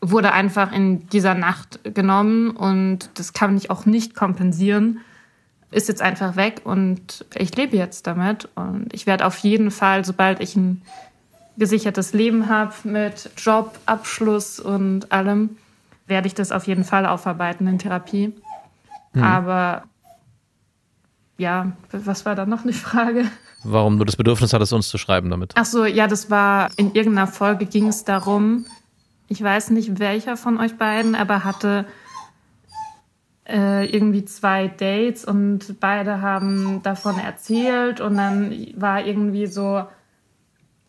wurde einfach in dieser Nacht genommen und das kann ich auch nicht kompensieren. Ist jetzt einfach weg und ich lebe jetzt damit und ich werde auf jeden Fall, sobald ich ein gesichertes Leben habe mit Job, Abschluss und allem, werde ich das auf jeden Fall aufarbeiten in Therapie. Mhm. Aber ja, was war da noch eine Frage? Warum du das Bedürfnis hattest, uns zu schreiben damit? Ach so, ja, das war in irgendeiner Folge ging es darum, ich weiß nicht welcher von euch beiden, aber hatte äh, irgendwie zwei Dates und beide haben davon erzählt und dann war irgendwie so,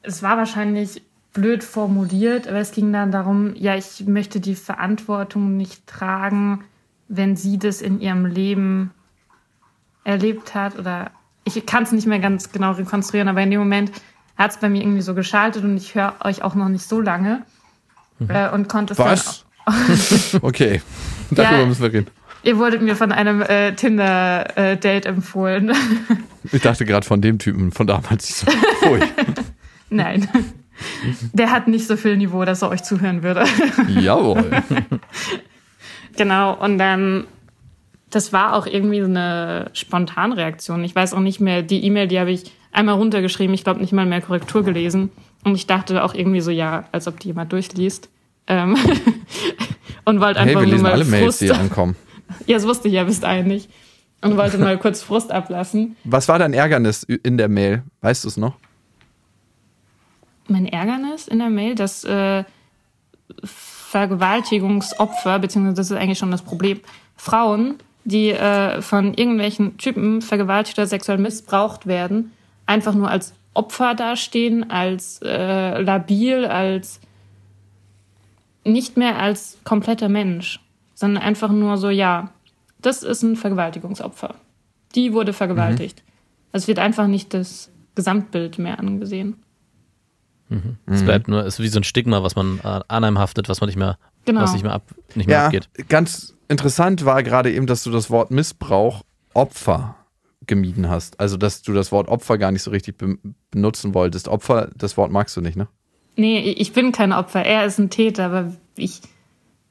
es war wahrscheinlich blöd formuliert, aber es ging dann darum, ja, ich möchte die Verantwortung nicht tragen, wenn sie das in ihrem Leben erlebt hat oder ich kann es nicht mehr ganz genau rekonstruieren, aber in dem Moment hat es bei mir irgendwie so geschaltet und ich höre euch auch noch nicht so lange mhm. äh, und konnte es Was? okay, darüber ja, müssen wir reden. Ihr wurdet mir von einem äh, Tinder-Date äh, empfohlen. ich dachte gerade von dem Typen von damals. So, Nein. Der hat nicht so viel Niveau, dass er euch zuhören würde. Jawohl. genau, und dann das war auch irgendwie so eine Spontanreaktion. Ich weiß auch nicht mehr, die E-Mail, die habe ich einmal runtergeschrieben, ich glaube nicht mal mehr Korrektur gelesen. Und ich dachte auch irgendwie so, ja, als ob die jemand durchliest. Ähm und wollte einfach hey, wir lesen nur mal alle Frust. Mails, die ankommen. ja, das wusste ich ja bis dahin nicht. Und wollte mal kurz Frust ablassen. Was war dein Ärgernis in der Mail? Weißt du es noch? Mein Ärgernis in der Mail, dass äh, Vergewaltigungsopfer, beziehungsweise das ist eigentlich schon das Problem, Frauen die äh, von irgendwelchen Typen vergewaltigt oder sexuell missbraucht werden, einfach nur als Opfer dastehen, als äh, labil, als nicht mehr als kompletter Mensch, sondern einfach nur so, ja, das ist ein Vergewaltigungsopfer. Die wurde vergewaltigt. Mhm. Also es wird einfach nicht das Gesamtbild mehr angesehen. Mhm. Es bleibt nur, es ist wie so ein Stigma, was man äh, an einem haftet, was man nicht mehr, genau. was nicht mehr ab, nicht mehr ja, abgeht. Ganz interessant war gerade eben, dass du das Wort Missbrauch Opfer gemieden hast. Also, dass du das Wort Opfer gar nicht so richtig be benutzen wolltest. Opfer, das Wort magst du nicht, ne? Nee, ich bin kein Opfer. Er ist ein Täter, aber ich,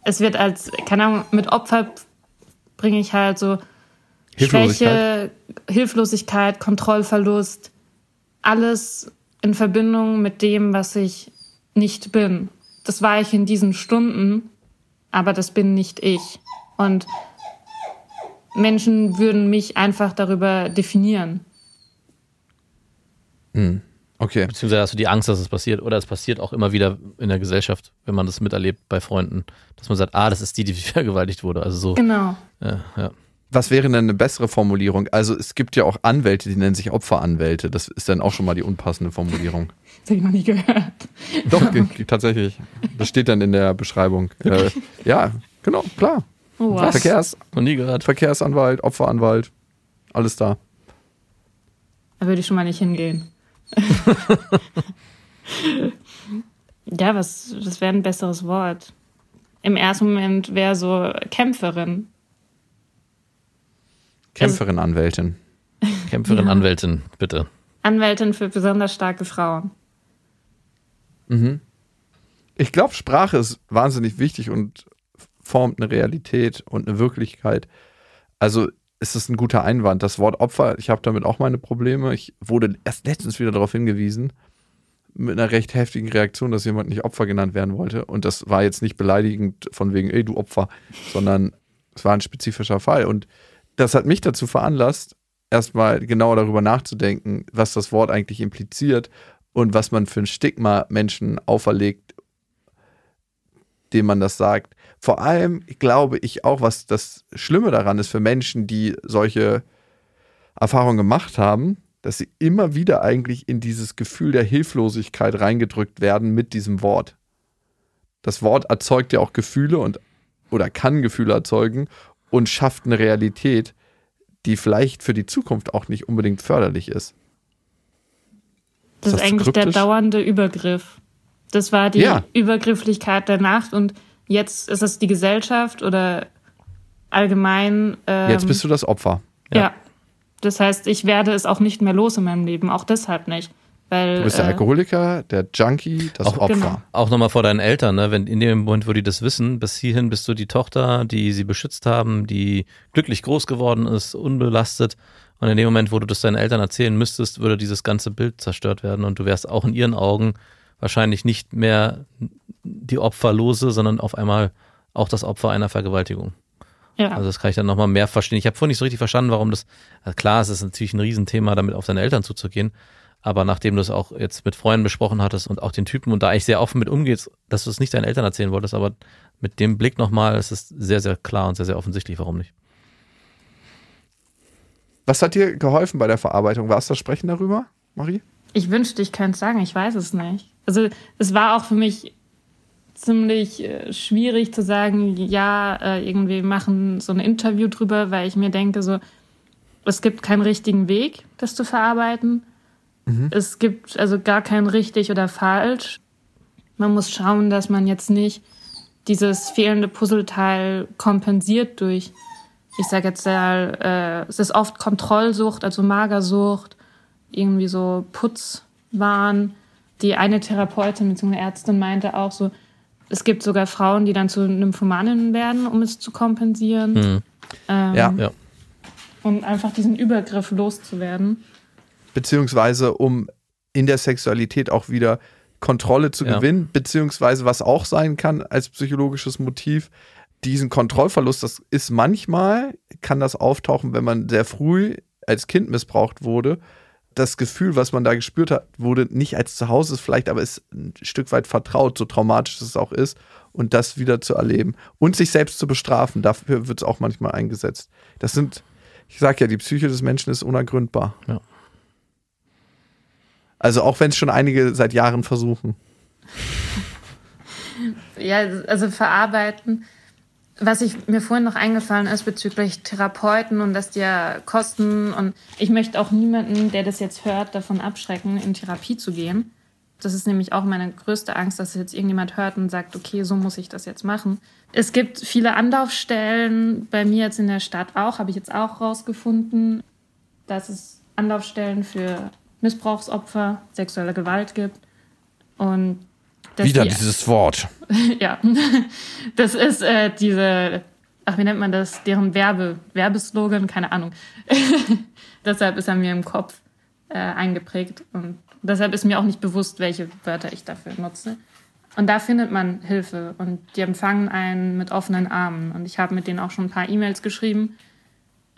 es wird als, keine Ahnung, mit Opfer bringe ich halt so. Schwäche, Hilflosigkeit, Kontrollverlust, alles in Verbindung mit dem, was ich nicht bin. Das war ich in diesen Stunden, aber das bin nicht ich. Und Menschen würden mich einfach darüber definieren. Hm. Okay. Beziehungsweise hast du die Angst, dass es passiert, oder es passiert auch immer wieder in der Gesellschaft, wenn man das miterlebt bei Freunden, dass man sagt, ah, das ist die, die vergewaltigt wurde. Also so. Genau. Ja, ja. Was wäre denn eine bessere Formulierung? Also es gibt ja auch Anwälte, die nennen sich Opferanwälte. Das ist dann auch schon mal die unpassende Formulierung. Das habe ich noch nie gehört. Doch, tatsächlich. Das steht dann in der Beschreibung. Äh, ja, genau, klar. Oh, Verkehrs Noch nie gehört. Verkehrsanwalt, Opferanwalt, alles da. Da würde ich schon mal nicht hingehen. ja, was, was wäre ein besseres Wort? Im ersten Moment wäre so Kämpferin. Kämpferin, Anwältin. Kämpferin, ja. Anwältin, bitte. Anwältin für besonders starke Frauen. Mhm. Ich glaube, Sprache ist wahnsinnig wichtig und formt eine Realität und eine Wirklichkeit. Also ist es ein guter Einwand. Das Wort Opfer, ich habe damit auch meine Probleme. Ich wurde erst letztens wieder darauf hingewiesen, mit einer recht heftigen Reaktion, dass jemand nicht Opfer genannt werden wollte. Und das war jetzt nicht beleidigend von wegen, ey, du Opfer, sondern es war ein spezifischer Fall. Und das hat mich dazu veranlasst, erstmal genauer darüber nachzudenken, was das Wort eigentlich impliziert und was man für ein Stigma Menschen auferlegt, dem man das sagt. Vor allem glaube ich auch, was das Schlimme daran ist für Menschen, die solche Erfahrungen gemacht haben, dass sie immer wieder eigentlich in dieses Gefühl der Hilflosigkeit reingedrückt werden mit diesem Wort. Das Wort erzeugt ja auch Gefühle und oder kann Gefühle erzeugen und schafft eine Realität, die vielleicht für die Zukunft auch nicht unbedingt förderlich ist. Das, ist, das eigentlich der dauernde Übergriff. Das war die ja. Übergrifflichkeit der Nacht und Jetzt ist es die Gesellschaft oder allgemein. Ähm, Jetzt bist du das Opfer. Ja. ja. Das heißt, ich werde es auch nicht mehr los in meinem Leben, auch deshalb nicht. Weil, Du bist der äh, Alkoholiker, der Junkie, das Auch- Opfer. genau. Auch nochmal vor deinen Eltern, ne? Wenn in dem Moment, wo die das wissen, bis hierhin bist du die Tochter, die sie beschützt haben, die glücklich groß geworden ist, unbelastet. Und in dem Moment, wo du das deinen Eltern erzählen müsstest, würde dieses ganze Bild zerstört werden und du wärst auch in ihren Augen wahrscheinlich nicht mehr die Opferlose, sondern auf einmal auch das Opfer einer Vergewaltigung. Ja. Also das kann ich dann nochmal mehr verstehen. Ich habe vorhin nicht so richtig verstanden, warum das, also klar, es ist natürlich ein Riesenthema, damit auf deine Eltern zuzugehen. Aber nachdem du es auch jetzt mit Freunden besprochen hattest und auch den Typen und da eigentlich sehr offen mit umgehst, dass du es nicht deinen Eltern erzählen wolltest, aber mit dem Blick nochmal, es ist sehr, sehr klar und sehr, sehr offensichtlich, warum nicht. Was hat dir geholfen bei der Verarbeitung? War es das Sprechen darüber, Marie? Ich wünschte, ich könnte es sagen, ich weiß es nicht. Also es war auch für mich ziemlich äh, schwierig zu sagen, ja, äh, irgendwie machen so ein Interview drüber, weil ich mir denke, so, es gibt keinen richtigen Weg, das zu verarbeiten. Es gibt also gar kein richtig oder falsch. Man muss schauen, dass man jetzt nicht dieses fehlende Puzzleteil kompensiert durch, ich sage jetzt mal, äh, es ist oft Kontrollsucht, also Magersucht, irgendwie so Putzwahn. Die eine Therapeutin bzw. Ärztin meinte auch so, es gibt sogar Frauen, die dann zu Nymphomaninnen werden, um es zu kompensieren. Hm. Ähm, Ja. Ja. Und einfach diesen Übergriff loszuwerden. Beziehungsweise um in der Sexualität auch wieder Kontrolle zu Ja. gewinnen, beziehungsweise was auch sein kann als psychologisches Motiv, diesen Kontrollverlust, das ist manchmal, kann das auftauchen, wenn man sehr früh als Kind missbraucht wurde. Das Gefühl, was man da gespürt hat, wurde nicht als zu Hause vielleicht, aber ist ein Stück weit vertraut, so traumatisch es auch ist, und das wieder zu erleben und sich selbst zu bestrafen. Dafür wird es auch manchmal eingesetzt. Das sind, ich sag ja, die Psyche des Menschen ist unergründbar. Ja. Also auch wenn es schon einige seit Jahren versuchen. Ja, also verarbeiten. Was ich mir vorhin noch eingefallen ist bezüglich Therapeuten und dass die ja kosten und ich möchte auch niemanden, der das jetzt hört, davon abschrecken, in Therapie zu gehen. Das ist nämlich auch meine größte Angst, dass jetzt irgendjemand hört und sagt, okay, so muss ich das jetzt machen. Es gibt viele Anlaufstellen, bei mir jetzt in der Stadt auch, habe ich jetzt auch rausgefunden, dass es Anlaufstellen für Missbrauchsopfer, sexuelle Gewalt gibt. Und Wieder die- dieses Wort. ja, das ist äh, diese, ach, wie nennt man das, deren Werbe, Werbeslogan, keine Ahnung. deshalb ist er mir im Kopf äh, eingeprägt und deshalb ist mir auch nicht bewusst, welche Wörter ich dafür nutze. Und da findet man Hilfe und die empfangen einen mit offenen Armen. Und ich habe mit denen auch schon ein paar E-Mails geschrieben.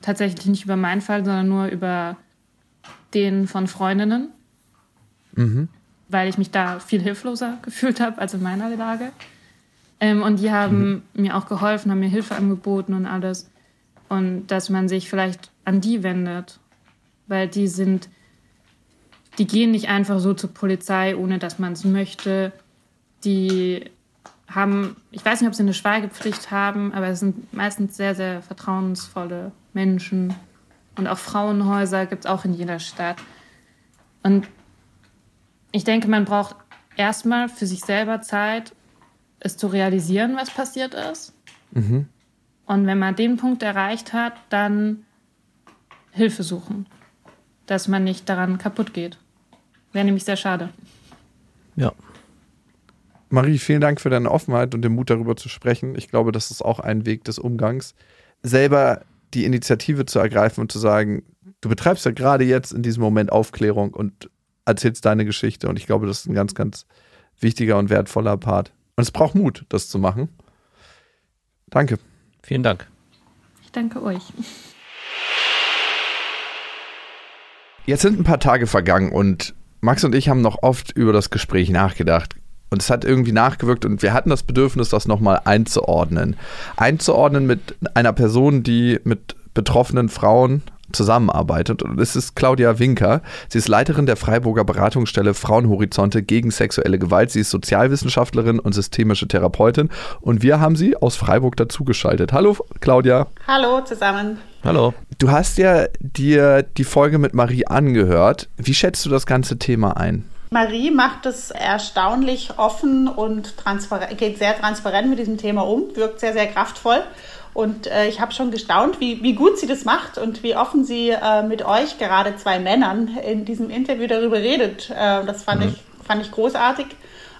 Tatsächlich nicht über meinen Fall, sondern nur über den von Freundinnen weil ich mich da viel hilfloser gefühlt habe als in meiner Lage. Ähm, und die haben mir auch geholfen, haben mir Hilfe angeboten und alles. Und dass man sich vielleicht an die wendet, weil die sind, die gehen nicht einfach so zur Polizei, ohne dass man es möchte. Die haben, ich weiß nicht, ob sie eine Schweigepflicht haben, aber es sind meistens sehr, sehr vertrauensvolle Menschen. Und auch Frauenhäuser gibt es auch in jeder Stadt. Und ich denke, man braucht erstmal für sich selber Zeit, es zu realisieren, was passiert ist. Und wenn man den Punkt erreicht hat, dann Hilfe suchen, dass man nicht daran kaputt geht. Wäre nämlich sehr schade. Ja. Marie, vielen Dank für deine Offenheit und den Mut darüber zu sprechen. Ich glaube, das ist auch ein Weg des Umgangs. Selber die Initiative zu ergreifen und zu sagen, du betreibst ja gerade jetzt in diesem Moment Aufklärung und erzählst deine Geschichte. Und ich glaube, das ist ein ganz, ganz wichtiger und wertvoller Part. Und es braucht Mut, das zu machen. Danke. Vielen Dank. Ich danke euch. Jetzt sind ein paar Tage vergangen und Max und ich haben noch oft über das Gespräch nachgedacht. Und es hat irgendwie nachgewirkt und wir hatten das Bedürfnis, das nochmal einzuordnen. Einzuordnen mit einer Person, die mit betroffenen Frauen zusammenarbeitet. Und es ist Claudia Winker. Sie ist Leiterin der Freiburger Beratungsstelle Frauenhorizonte gegen sexuelle Gewalt. Sie ist Sozialwissenschaftlerin und systemische Therapeutin. Und wir haben sie aus Freiburg dazugeschaltet. Hallo, Claudia. Hallo zusammen. Hallo. Du hast ja dir die Folge mit Marie angehört. Wie schätzt du das ganze Thema ein? Marie macht es erstaunlich offen und geht sehr transparent mit diesem Thema um, wirkt sehr, sehr kraftvoll. Und äh, ich habe schon gestaunt, wie, wie gut sie das macht und wie offen sie äh, mit euch, gerade zwei Männern, in diesem Interview darüber redet. Äh, das fand, mhm. ich, fand ich großartig.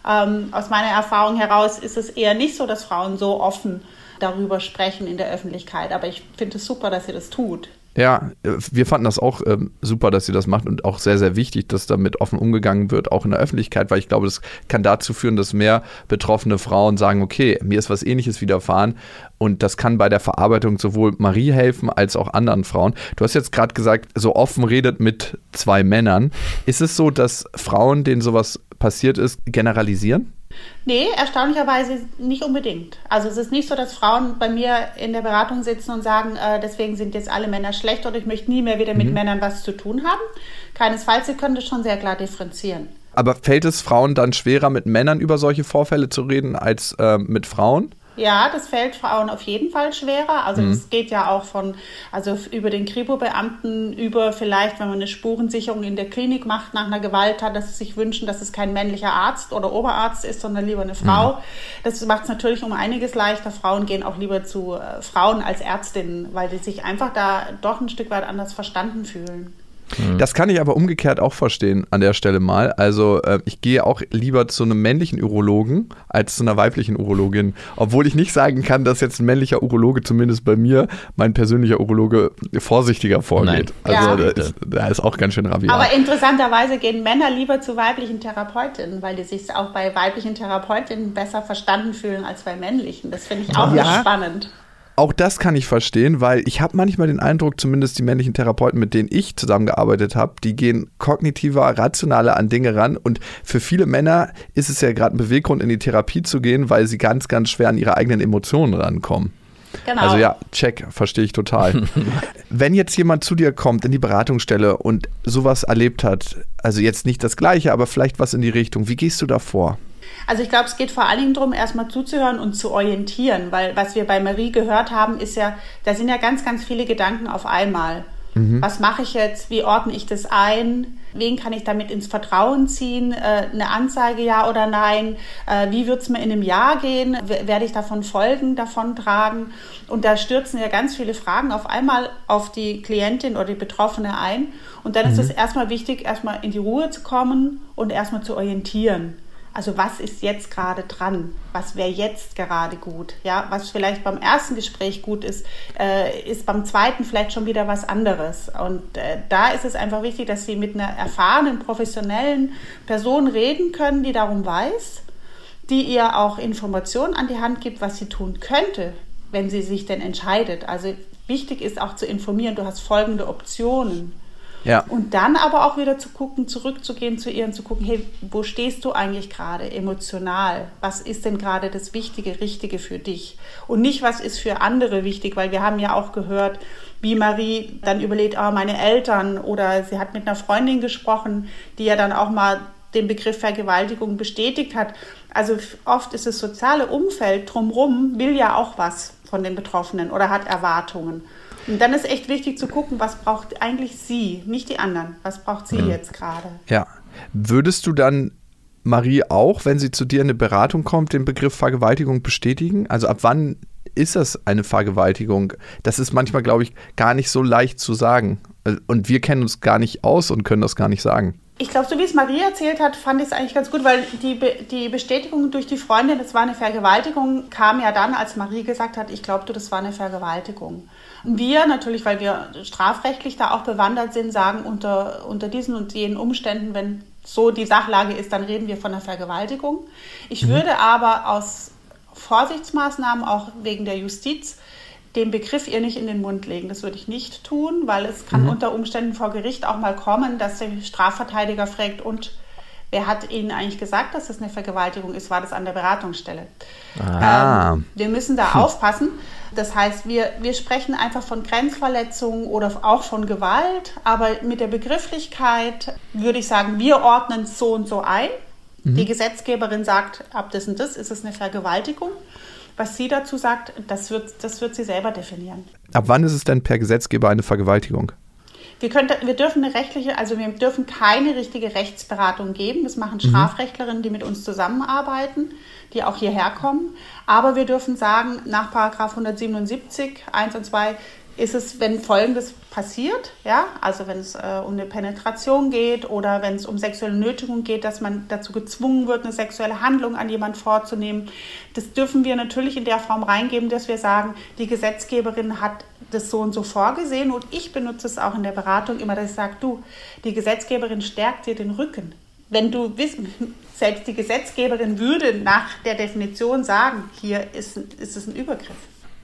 Ähm, aus meiner Erfahrung heraus ist es eher nicht so, dass Frauen so offen darüber sprechen in der Öffentlichkeit. Aber ich finde es super, dass sie das tut. Ja, wir fanden das auch ähm, super, dass sie das macht und auch sehr, sehr wichtig, dass damit offen umgegangen wird, auch in der Öffentlichkeit, weil ich glaube, das kann dazu führen, dass mehr betroffene Frauen sagen, okay, mir ist was ähnliches widerfahren und das kann bei der Verarbeitung sowohl Marie helfen als auch anderen Frauen. Du hast jetzt gerade gesagt, so offen redet mit zwei Männern. Ist es so, dass Frauen, denen sowas passiert ist, generalisieren? Nee, erstaunlicherweise nicht unbedingt. Also es ist nicht so, dass Frauen bei mir in der Beratung sitzen und sagen, äh, deswegen sind jetzt alle Männer schlecht oder ich möchte nie mehr wieder mit mhm. Männern was zu tun haben. Keinesfalls, sie können das schon sehr klar differenzieren. Aber fällt es Frauen dann schwerer, mit Männern über solche Vorfälle zu reden, als äh, mit Frauen? Ja, das fällt Frauen auf jeden Fall schwerer. Also es mhm. geht ja auch von, also über den Kripo-Beamten über vielleicht, wenn man eine Spurensicherung in der Klinik macht nach einer Gewalttat, dass sie sich wünschen, dass es kein männlicher Arzt oder Oberarzt ist, sondern lieber eine Frau. Mhm. Das macht es natürlich um einiges leichter. Frauen gehen auch lieber zu äh, Frauen als Ärztinnen, weil sie sich einfach da doch ein Stück weit anders verstanden fühlen. Mhm. Das kann ich aber umgekehrt auch verstehen an der Stelle mal. Also äh, ich gehe auch lieber zu einem männlichen Urologen als zu einer weiblichen Urologin. Obwohl ich nicht sagen kann, dass jetzt ein männlicher Urologe, zumindest bei mir, mein persönlicher Urologe, vorsichtiger vorgeht. Nein. Also ja. da, ist, da, ist, auch ganz schön rabiat. Aber interessanterweise gehen Männer lieber zu weiblichen Therapeutinnen, weil die sich auch bei weiblichen Therapeutinnen besser verstanden fühlen als bei männlichen. Das finde ich auch ja. spannend. Auch das kann ich verstehen, weil ich habe manchmal den Eindruck, zumindest die männlichen Therapeuten, mit denen ich zusammengearbeitet habe, die gehen kognitiver, rationaler an Dinge ran. Und für viele Männer ist es ja gerade ein Beweggrund, in die Therapie zu gehen, weil sie ganz, ganz schwer an ihre eigenen Emotionen rankommen. Genau. Also ja, check, verstehe ich total. Wenn jetzt jemand zu dir kommt in die Beratungsstelle und sowas erlebt hat, also jetzt nicht das Gleiche, aber vielleicht was in die Richtung, wie gehst du da vor? Also ich glaube, es geht vor allen Dingen darum, erstmal zuzuhören und zu orientieren, weil was wir bei Marie gehört haben, ist ja, da sind ja ganz, ganz viele Gedanken auf einmal. Mhm. Was mache ich jetzt? Wie ordne ich das ein? Wen kann ich damit ins Vertrauen ziehen? Äh, eine Anzeige ja oder nein? Äh, wie wird es mir in einem Jahr gehen? Werde ich davon Folgen davon tragen? Und da stürzen ja ganz viele Fragen auf einmal auf die Klientin oder die Betroffene ein. Und dann mhm. ist es erstmal wichtig, erstmal in die Ruhe zu kommen und erstmal zu orientieren. Also was ist jetzt gerade dran? Was wäre jetzt gerade gut? Ja, was vielleicht beim ersten Gespräch gut ist, äh, ist beim zweiten vielleicht schon wieder was anderes. Und äh, da ist es einfach wichtig, dass Sie mit einer erfahrenen, professionellen Person reden können, die darum weiß, die ihr auch Informationen an die Hand gibt, was sie tun könnte, wenn sie sich denn entscheidet. Also wichtig ist auch zu informieren, du hast folgende Optionen. Ja. Und dann aber auch wieder zu gucken, zurückzugehen zu ihr und zu gucken, hey, wo stehst du eigentlich gerade emotional? Was ist denn gerade das Wichtige, Richtige für dich? Und nicht, was ist für andere wichtig, weil wir haben ja auch gehört, wie Marie dann überlegt, oh, meine Eltern oder sie hat mit einer Freundin gesprochen, die ja dann auch mal den Begriff Vergewaltigung bestätigt hat. Also oft ist das soziale Umfeld drumherum, will ja auch was von den Betroffenen oder hat Erwartungen. Und dann ist echt wichtig zu gucken, was braucht eigentlich sie, nicht die anderen. Was braucht sie mhm. jetzt gerade? Ja. Würdest du dann Marie auch, wenn sie zu dir in eine Beratung kommt, den Begriff Vergewaltigung bestätigen? Also ab wann ist das eine Vergewaltigung? Das ist manchmal, glaube ich, gar nicht so leicht zu sagen. Und wir kennen uns gar nicht aus und können das gar nicht sagen. Ich glaube, so wie es Marie erzählt hat, fand ich es eigentlich ganz gut, weil die, Be die Bestätigung durch die Freundin, das war eine Vergewaltigung, kam ja dann, als Marie gesagt hat, ich glaube, das war eine Vergewaltigung. Wir natürlich, weil wir strafrechtlich da auch bewandert sind, sagen, unter, unter diesen und jenen Umständen, wenn so die Sachlage ist, dann reden wir von einer Vergewaltigung. Ich mhm. würde aber aus Vorsichtsmaßnahmen, auch wegen der Justiz, den Begriff ihr nicht in den Mund legen. Das würde ich nicht tun, weil es kann mhm. unter Umständen vor Gericht auch mal kommen, dass der Strafverteidiger fragt, und wer hat Ihnen eigentlich gesagt, dass das eine Vergewaltigung ist? War das an der Beratungsstelle? Ah. Ähm, wir müssen da hm. aufpassen. Das heißt, wir, wir sprechen einfach von Grenzverletzungen oder auch von Gewalt, aber mit der Begrifflichkeit würde ich sagen, wir ordnen es so und so ein. Mhm. Die Gesetzgeberin sagt, ab das und das ist es eine Vergewaltigung. Was sie dazu sagt, das wird, das wird sie selber definieren. Ab wann ist es denn per Gesetzgeber eine Vergewaltigung? Wir, können, wir dürfen eine rechtliche, also wir dürfen keine richtige Rechtsberatung geben. Das machen mhm. Strafrechtlerinnen, die mit uns zusammenarbeiten, die auch hierher kommen. Aber wir dürfen sagen, nach Paragraph 177, 1 und 2 ist es, wenn Folgendes passiert, ja, also wenn es äh, um eine Penetration geht oder wenn es um sexuelle Nötigung geht, dass man dazu gezwungen wird, eine sexuelle Handlung an jemand vorzunehmen, das dürfen wir natürlich in der Form reingeben, dass wir sagen, die Gesetzgeberin hat das so und so vorgesehen und ich benutze es auch in der Beratung immer, dass ich sage, du, die Gesetzgeberin stärkt dir den Rücken. Wenn du wissen, selbst die Gesetzgeberin würde nach der Definition sagen, hier ist, ist es ein Übergriff.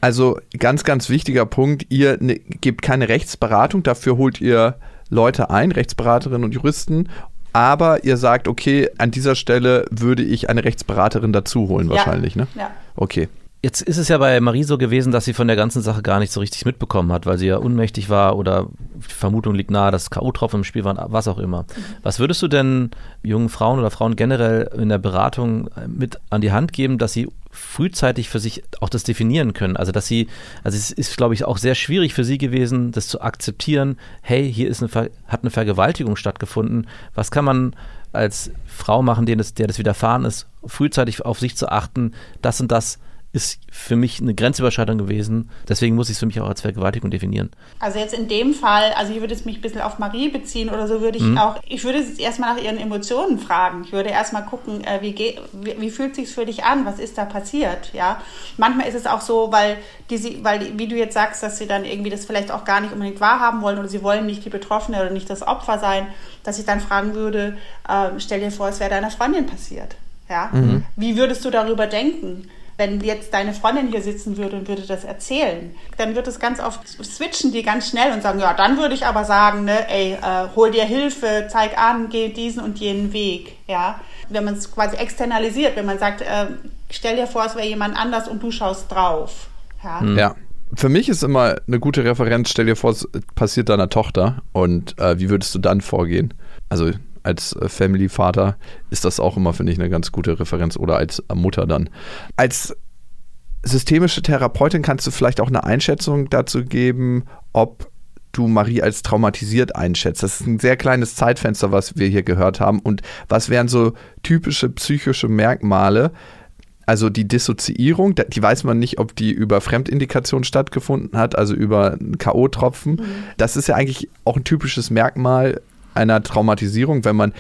Also ganz, ganz wichtiger Punkt, ihr ne, gebt keine Rechtsberatung, dafür holt ihr Leute ein, Rechtsberaterinnen und Juristen, aber ihr sagt, okay, an dieser Stelle würde ich eine Rechtsberaterin dazu holen wahrscheinlich, ja. ne? Ja. Okay. Jetzt ist es ja bei Marie so gewesen, dass sie von der ganzen Sache gar nicht so richtig mitbekommen hat, weil sie ja unmächtig war oder die Vermutung liegt nahe, dass K.O.-Tropfen im Spiel waren, was auch immer. Was würdest du denn jungen Frauen oder Frauen generell in der Beratung mit an die Hand geben, dass sie frühzeitig für sich auch das definieren können? Also, dass sie, also es ist, glaube ich, auch sehr schwierig für sie gewesen, das zu akzeptieren, hey, hier ist eine, hat eine Vergewaltigung stattgefunden. Was kann man als Frau machen, der das, der das widerfahren ist, frühzeitig auf sich zu achten, das und das ist für mich eine Grenzüberschreitung gewesen. Deswegen muss ich es für mich auch als Vergewaltigung definieren. Also jetzt in dem Fall, also ich würde es mich ein bisschen auf Marie beziehen oder so würde ich mhm. auch, ich würde jetzt erstmal nach ihren Emotionen fragen. Ich würde erstmal gucken, äh, wie, geht, wie, wie, fühlt sich für dich an? Was ist da passiert? Ja, manchmal ist es auch so, weil die, weil wie du jetzt sagst, dass sie dann irgendwie das vielleicht auch gar nicht unbedingt wahrhaben wollen oder sie wollen nicht die Betroffene oder nicht das Opfer sein, dass ich dann fragen würde, äh, stell dir vor, es wäre deiner Freundin passiert. Ja, mhm. wie würdest du darüber denken? Wenn jetzt deine Freundin hier sitzen würde und würde das erzählen, dann wird es ganz oft switchen die ganz schnell und sagen, ja, dann würde ich aber sagen, ne, ey, äh, hol dir Hilfe, zeig an, geh diesen und jenen Weg, ja. Wenn man es quasi externalisiert, wenn man sagt, äh, stell dir vor, es wäre jemand anders und du schaust drauf, ja. Hm. ja. Für mich ist immer eine gute Referenz, stell dir vor, es passiert deiner Tochter und äh, wie würdest du dann vorgehen? Also als äh, Family-Vater ist das auch immer, finde ich, eine ganz gute Referenz oder als Mutter dann. Als systemische Therapeutin kannst du vielleicht auch eine Einschätzung dazu geben, ob du Marie als traumatisiert einschätzt. Das ist ein sehr kleines Zeitfenster, was wir hier gehört haben. Und was wären so typische psychische Merkmale? Also die Dissoziierung, die weiß man nicht, ob die über Fremdindikation stattgefunden hat, also über einen K.O.-Tropfen. Mhm. Das ist ja eigentlich auch ein typisches Merkmal einer Traumatisierung, wenn man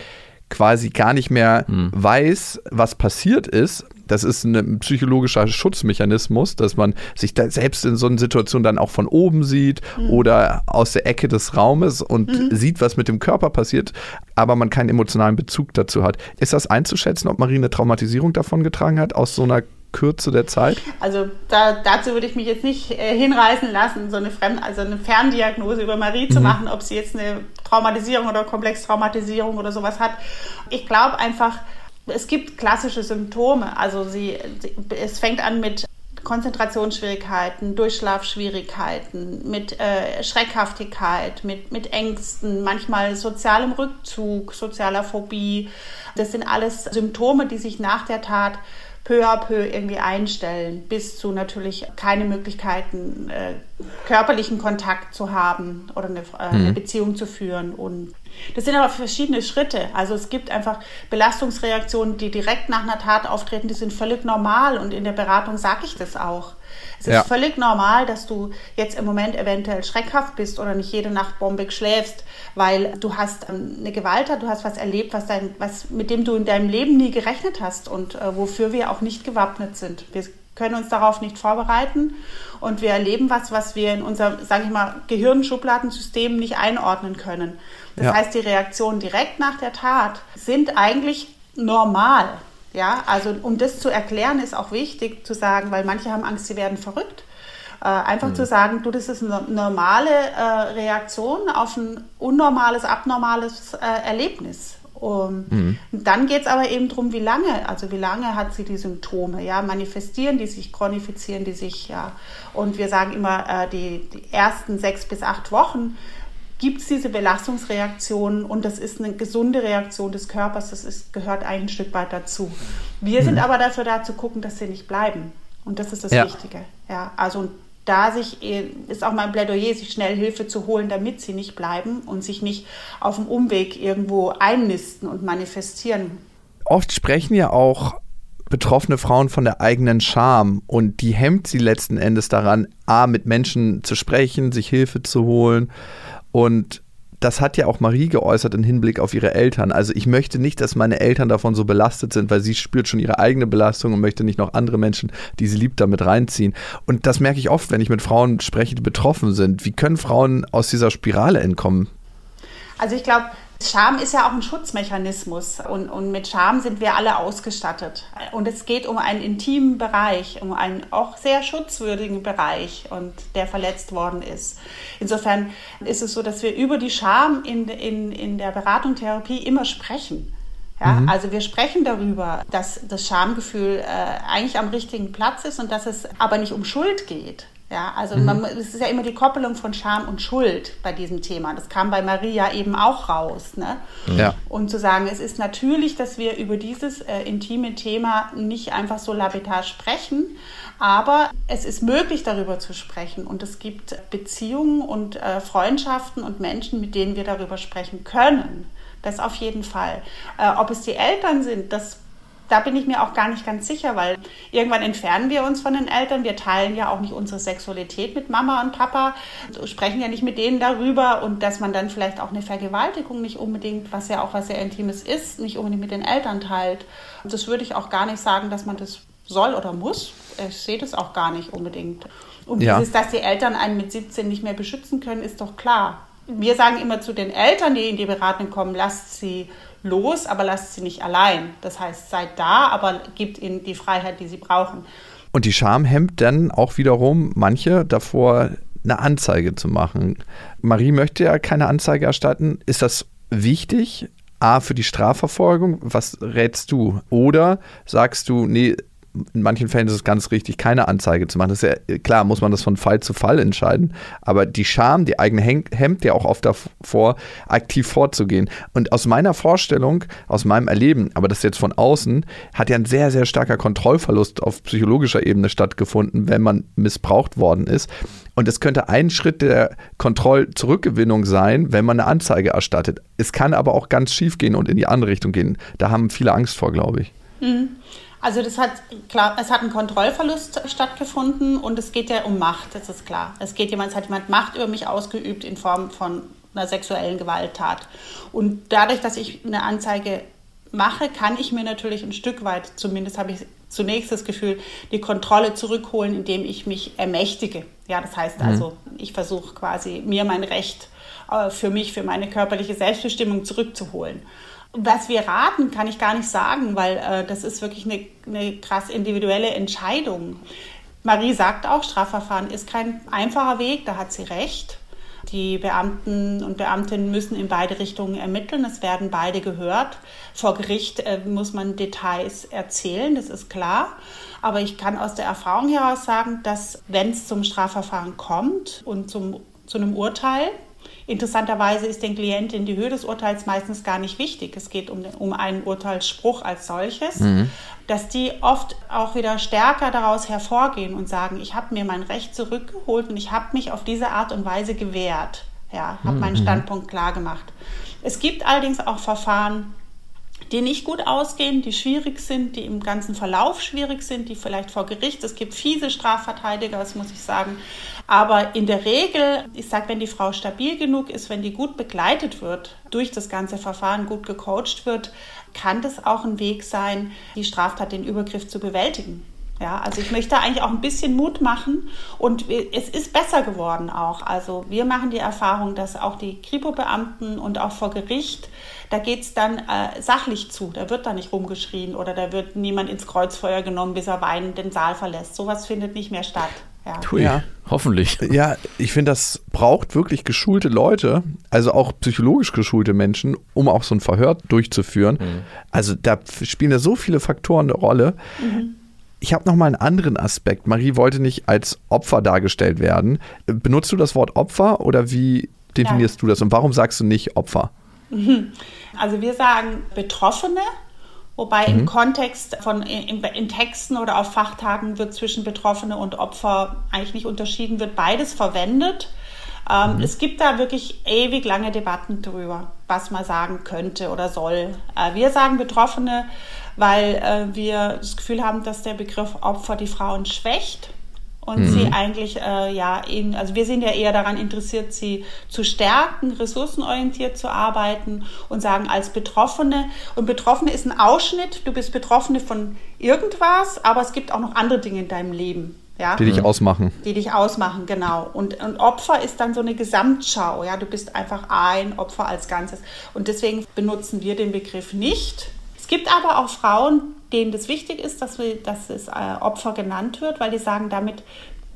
quasi gar nicht mehr hm. weiß, was passiert ist. Das ist ein psychologischer Schutzmechanismus, dass man sich da selbst in so einer Situation dann auch von oben sieht mhm. oder aus der Ecke des Raumes und mhm. sieht, was mit dem Körper passiert, aber man keinen emotionalen Bezug dazu hat. Ist das einzuschätzen, ob Marie eine Traumatisierung davon getragen hat aus so einer Kürze der Zeit? Also da, dazu würde ich mich jetzt nicht äh, hinreißen lassen, so eine, Fremd also eine Ferndiagnose über Marie mhm. zu machen, ob sie jetzt eine Traumatisierung oder Komplextraumatisierung oder sowas hat. Ich glaube einfach, es gibt klassische Symptome. Also sie, sie, es fängt an mit Konzentrationsschwierigkeiten, Durchschlafschwierigkeiten, mit äh, Schreckhaftigkeit, mit, mit Ängsten, manchmal sozialem Rückzug, sozialer Phobie. Das sind alles Symptome, die sich nach der Tat peu à peu irgendwie einstellen, bis zu natürlich keine Möglichkeiten, äh, körperlichen Kontakt zu haben oder eine, äh, mhm. eine Beziehung zu führen. Und das sind aber verschiedene Schritte. Also es gibt einfach Belastungsreaktionen, die direkt nach einer Tat auftreten, die sind völlig normal und in der Beratung sage ich das auch. Es ist ja. völlig normal, dass du jetzt im Moment eventuell schreckhaft bist oder nicht jede Nacht bombig schläfst, weil du hast ähm, eine Gewalttat, du hast was erlebt, was dein, was, mit dem du in deinem Leben nie gerechnet hast und äh, wofür wir auch nicht gewappnet sind. Wir können uns darauf nicht vorbereiten und wir erleben was, was wir in unser, sage ich mal, Gehirnschubladensystem nicht einordnen können. Das ja. heißt, die Reaktionen direkt nach der Tat sind eigentlich normal. Ja, also um das zu erklären, ist auch wichtig zu sagen, weil manche haben Angst, sie werden verrückt. Äh, einfach mhm. zu sagen, du, das ist eine normale äh, Reaktion auf ein unnormales, abnormales äh, Erlebnis. Um, mhm. Dann geht es aber eben darum, wie lange, also wie lange hat sie die Symptome, ja, manifestieren die sich, chronifizieren die sich, ja. Und wir sagen immer, äh, die, die ersten sechs bis acht Wochen gibt es diese Belastungsreaktionen und das ist eine gesunde Reaktion des Körpers, das ist, gehört ein Stück weit dazu. Wir mhm. sind aber dafür da zu gucken, dass sie nicht bleiben. Und das ist das ja. Wichtige. Ja, also da sich, äh, ist auch mein Plädoyer, sich schnell Hilfe zu holen, damit sie nicht bleiben und sich nicht auf dem Umweg irgendwo einnisten und manifestieren. Oft sprechen ja auch betroffene Frauen von der eigenen Scham und die hemmt sie letzten Endes daran, A, mit Menschen zu sprechen, sich Hilfe zu holen und das hat ja auch Marie geäußert im Hinblick auf ihre Eltern. Also ich möchte nicht, dass meine Eltern davon so belastet sind, weil sie spürt schon ihre eigene Belastung und möchte nicht noch andere Menschen, die sie liebt, damit reinziehen. Und das merke ich oft, wenn ich mit Frauen spreche, die betroffen sind. Wie können Frauen aus dieser Spirale entkommen? Also ich glaube, Scham ist ja auch ein Schutzmechanismus und, und mit Scham sind wir alle ausgestattet. Und es geht um einen intimen Bereich, um einen auch sehr schutzwürdigen Bereich und der verletzt worden ist. Insofern ist es so, dass wir über die Scham in, in, in der Beratung Therapie immer sprechen. Ja, mhm. Also wir sprechen darüber, dass das Schamgefühl äh, eigentlich am richtigen Platz ist und dass es aber nicht um Schuld geht. Ja, also mhm. man, es ist ja immer die Koppelung von Scham und Schuld bei diesem Thema. Das kam bei Maria eben auch raus. Ne? Ja. Und zu sagen, es ist natürlich, dass wir über dieses äh, intime Thema nicht einfach so lapidar sprechen, aber es ist möglich, darüber zu sprechen. Und es gibt Beziehungen und äh, Freundschaften und Menschen, mit denen wir darüber sprechen können. Das auf jeden Fall. Äh, ob es die Eltern sind, das da bin ich mir auch gar nicht ganz sicher, weil irgendwann entfernen wir uns von den Eltern. Wir teilen ja auch nicht unsere Sexualität mit Mama und Papa, sprechen ja nicht mit denen darüber und dass man dann vielleicht auch eine Vergewaltigung nicht unbedingt, was ja auch was sehr Intimes ist, nicht unbedingt mit den Eltern teilt. Das würde ich auch gar nicht sagen, dass man das soll oder muss. Ich sehe das auch gar nicht unbedingt. Und ja. dieses, dass die Eltern einen mit 17 nicht mehr beschützen können, ist doch klar. Wir sagen immer zu den Eltern, die in die Beratung kommen, lasst sie los, aber lasst sie nicht allein. Das heißt, seid da, aber gebt ihnen die Freiheit, die sie brauchen. Und die Scham hemmt dann auch wiederum manche davor, eine Anzeige zu machen. Marie möchte ja keine Anzeige erstatten. Ist das wichtig? A, für die Strafverfolgung? Was rätst du? Oder sagst du, nee, in manchen Fällen ist es ganz richtig, keine Anzeige zu machen. Das ist ja klar, muss man das von Fall zu Fall entscheiden. Aber die Scham, die eigene hemmt ja auch oft davor, aktiv vorzugehen. Und aus meiner Vorstellung, aus meinem Erleben, aber das jetzt von außen, hat ja ein sehr, sehr starker Kontrollverlust auf psychologischer Ebene stattgefunden, wenn man missbraucht worden ist. Und es könnte ein Schritt der Kontrollzurückgewinnung sein, wenn man eine Anzeige erstattet. Es kann aber auch ganz schief gehen und in die andere Richtung gehen. Da haben viele Angst vor, glaube ich. Mhm. Also das hat klar, es hat ein Kontrollverlust stattgefunden und es geht ja um Macht, das ist klar. Es geht jemand, es hat jemand Macht über mich ausgeübt in Form von einer sexuellen Gewalttat. Und dadurch, dass ich eine Anzeige mache, kann ich mir natürlich ein Stück weit, zumindest habe ich zunächst das Gefühl, die Kontrolle zurückholen, indem ich mich ermächtige. Ja, das heißt mhm. also, ich versuche quasi mir mein Recht äh, für mich, für meine körperliche Selbstbestimmung zurückzuholen. Was wir raten, kann ich gar nicht sagen, weil äh, das ist wirklich eine, eine krass individuelle Entscheidung. Marie sagt auch, Strafverfahren ist kein einfacher Weg, da hat sie recht. Die Beamten und Beamtinnen müssen in beide Richtungen ermitteln. Es werden beide gehört. Vor Gericht äh, muss man Details erzählen, das ist klar. Aber ich kann aus der Erfahrung heraus sagen, dass wenn es zum Strafverfahren kommt und zum, zu einem Urteil, Interessanterweise ist den Klienten die Höhe des Urteils meistens gar nicht wichtig. Es geht um, um einen Urteilsspruch als solches, mhm. dass die oft auch wieder stärker daraus hervorgehen und sagen, ich habe mir mein Recht zurückgeholt und ich habe mich auf diese Art und Weise gewehrt. Ja, habe mhm. meinen Standpunkt klar gemacht. Es gibt allerdings auch Verfahren, die nicht gut ausgehen, die schwierig sind, die im ganzen Verlauf schwierig sind, die vielleicht vor Gericht, es gibt fiese Strafverteidiger, das muss ich sagen, aber in der Regel, ich sage, wenn die Frau stabil genug ist, wenn die gut begleitet wird, durch das ganze Verfahren gut gecoacht wird, kann das auch ein Weg sein, die Straftat, den Übergriff zu bewältigen. Ja, also ich möchte eigentlich auch ein bisschen Mut machen und es ist besser geworden auch. Also wir machen die Erfahrung, dass auch die Kripo-Beamten und auch vor Gericht, da geht es dann äh, sachlich zu. Da wird da nicht rumgeschrien oder da wird niemand ins Kreuzfeuer genommen, bis er weinend den Saal verlässt. Sowas findet nicht mehr statt. Ja. Tui, ja. hoffentlich. Ja, ich finde, das braucht wirklich geschulte Leute, also auch psychologisch geschulte Menschen, um auch so ein Verhör durchzuführen. Mhm. Also da spielen ja so viele Faktoren eine Rolle. Mhm. Ich habe noch mal einen anderen Aspekt. Marie wollte nicht als Opfer dargestellt werden. Benutzt du das Wort Opfer oder wie definierst ja. du das und warum sagst du nicht Opfer? Also wir sagen Betroffene Wobei mhm. im Kontext von in, in, Texten oder auf Fachtagen wird zwischen Betroffene und Opfer eigentlich nicht unterschieden, wird beides verwendet. Ähm, mhm. Es gibt da wirklich ewig lange Debatten drüber, was man sagen könnte oder soll. Äh, wir sagen Betroffene, weil äh, wir das Gefühl haben, dass der Begriff Opfer die Frauen schwächt und mhm. sie eigentlich, äh, ja, eben, also wir sind ja eher daran interessiert, sie zu stärken, ressourcenorientiert zu arbeiten und sagen als Betroffene, und Betroffene ist ein Ausschnitt, du bist Betroffene von irgendwas, aber es gibt auch noch andere Dinge in deinem Leben. Ja? Die dich ausmachen. Die dich ausmachen, genau. Und, und Opfer ist dann so eine Gesamtschau, ja, du bist einfach ein Opfer als Ganzes. Und deswegen benutzen wir den Begriff nicht. Es gibt aber auch Frauen, denen das wichtig ist, dass, wir, dass es äh, Opfer genannt wird, weil die sagen, damit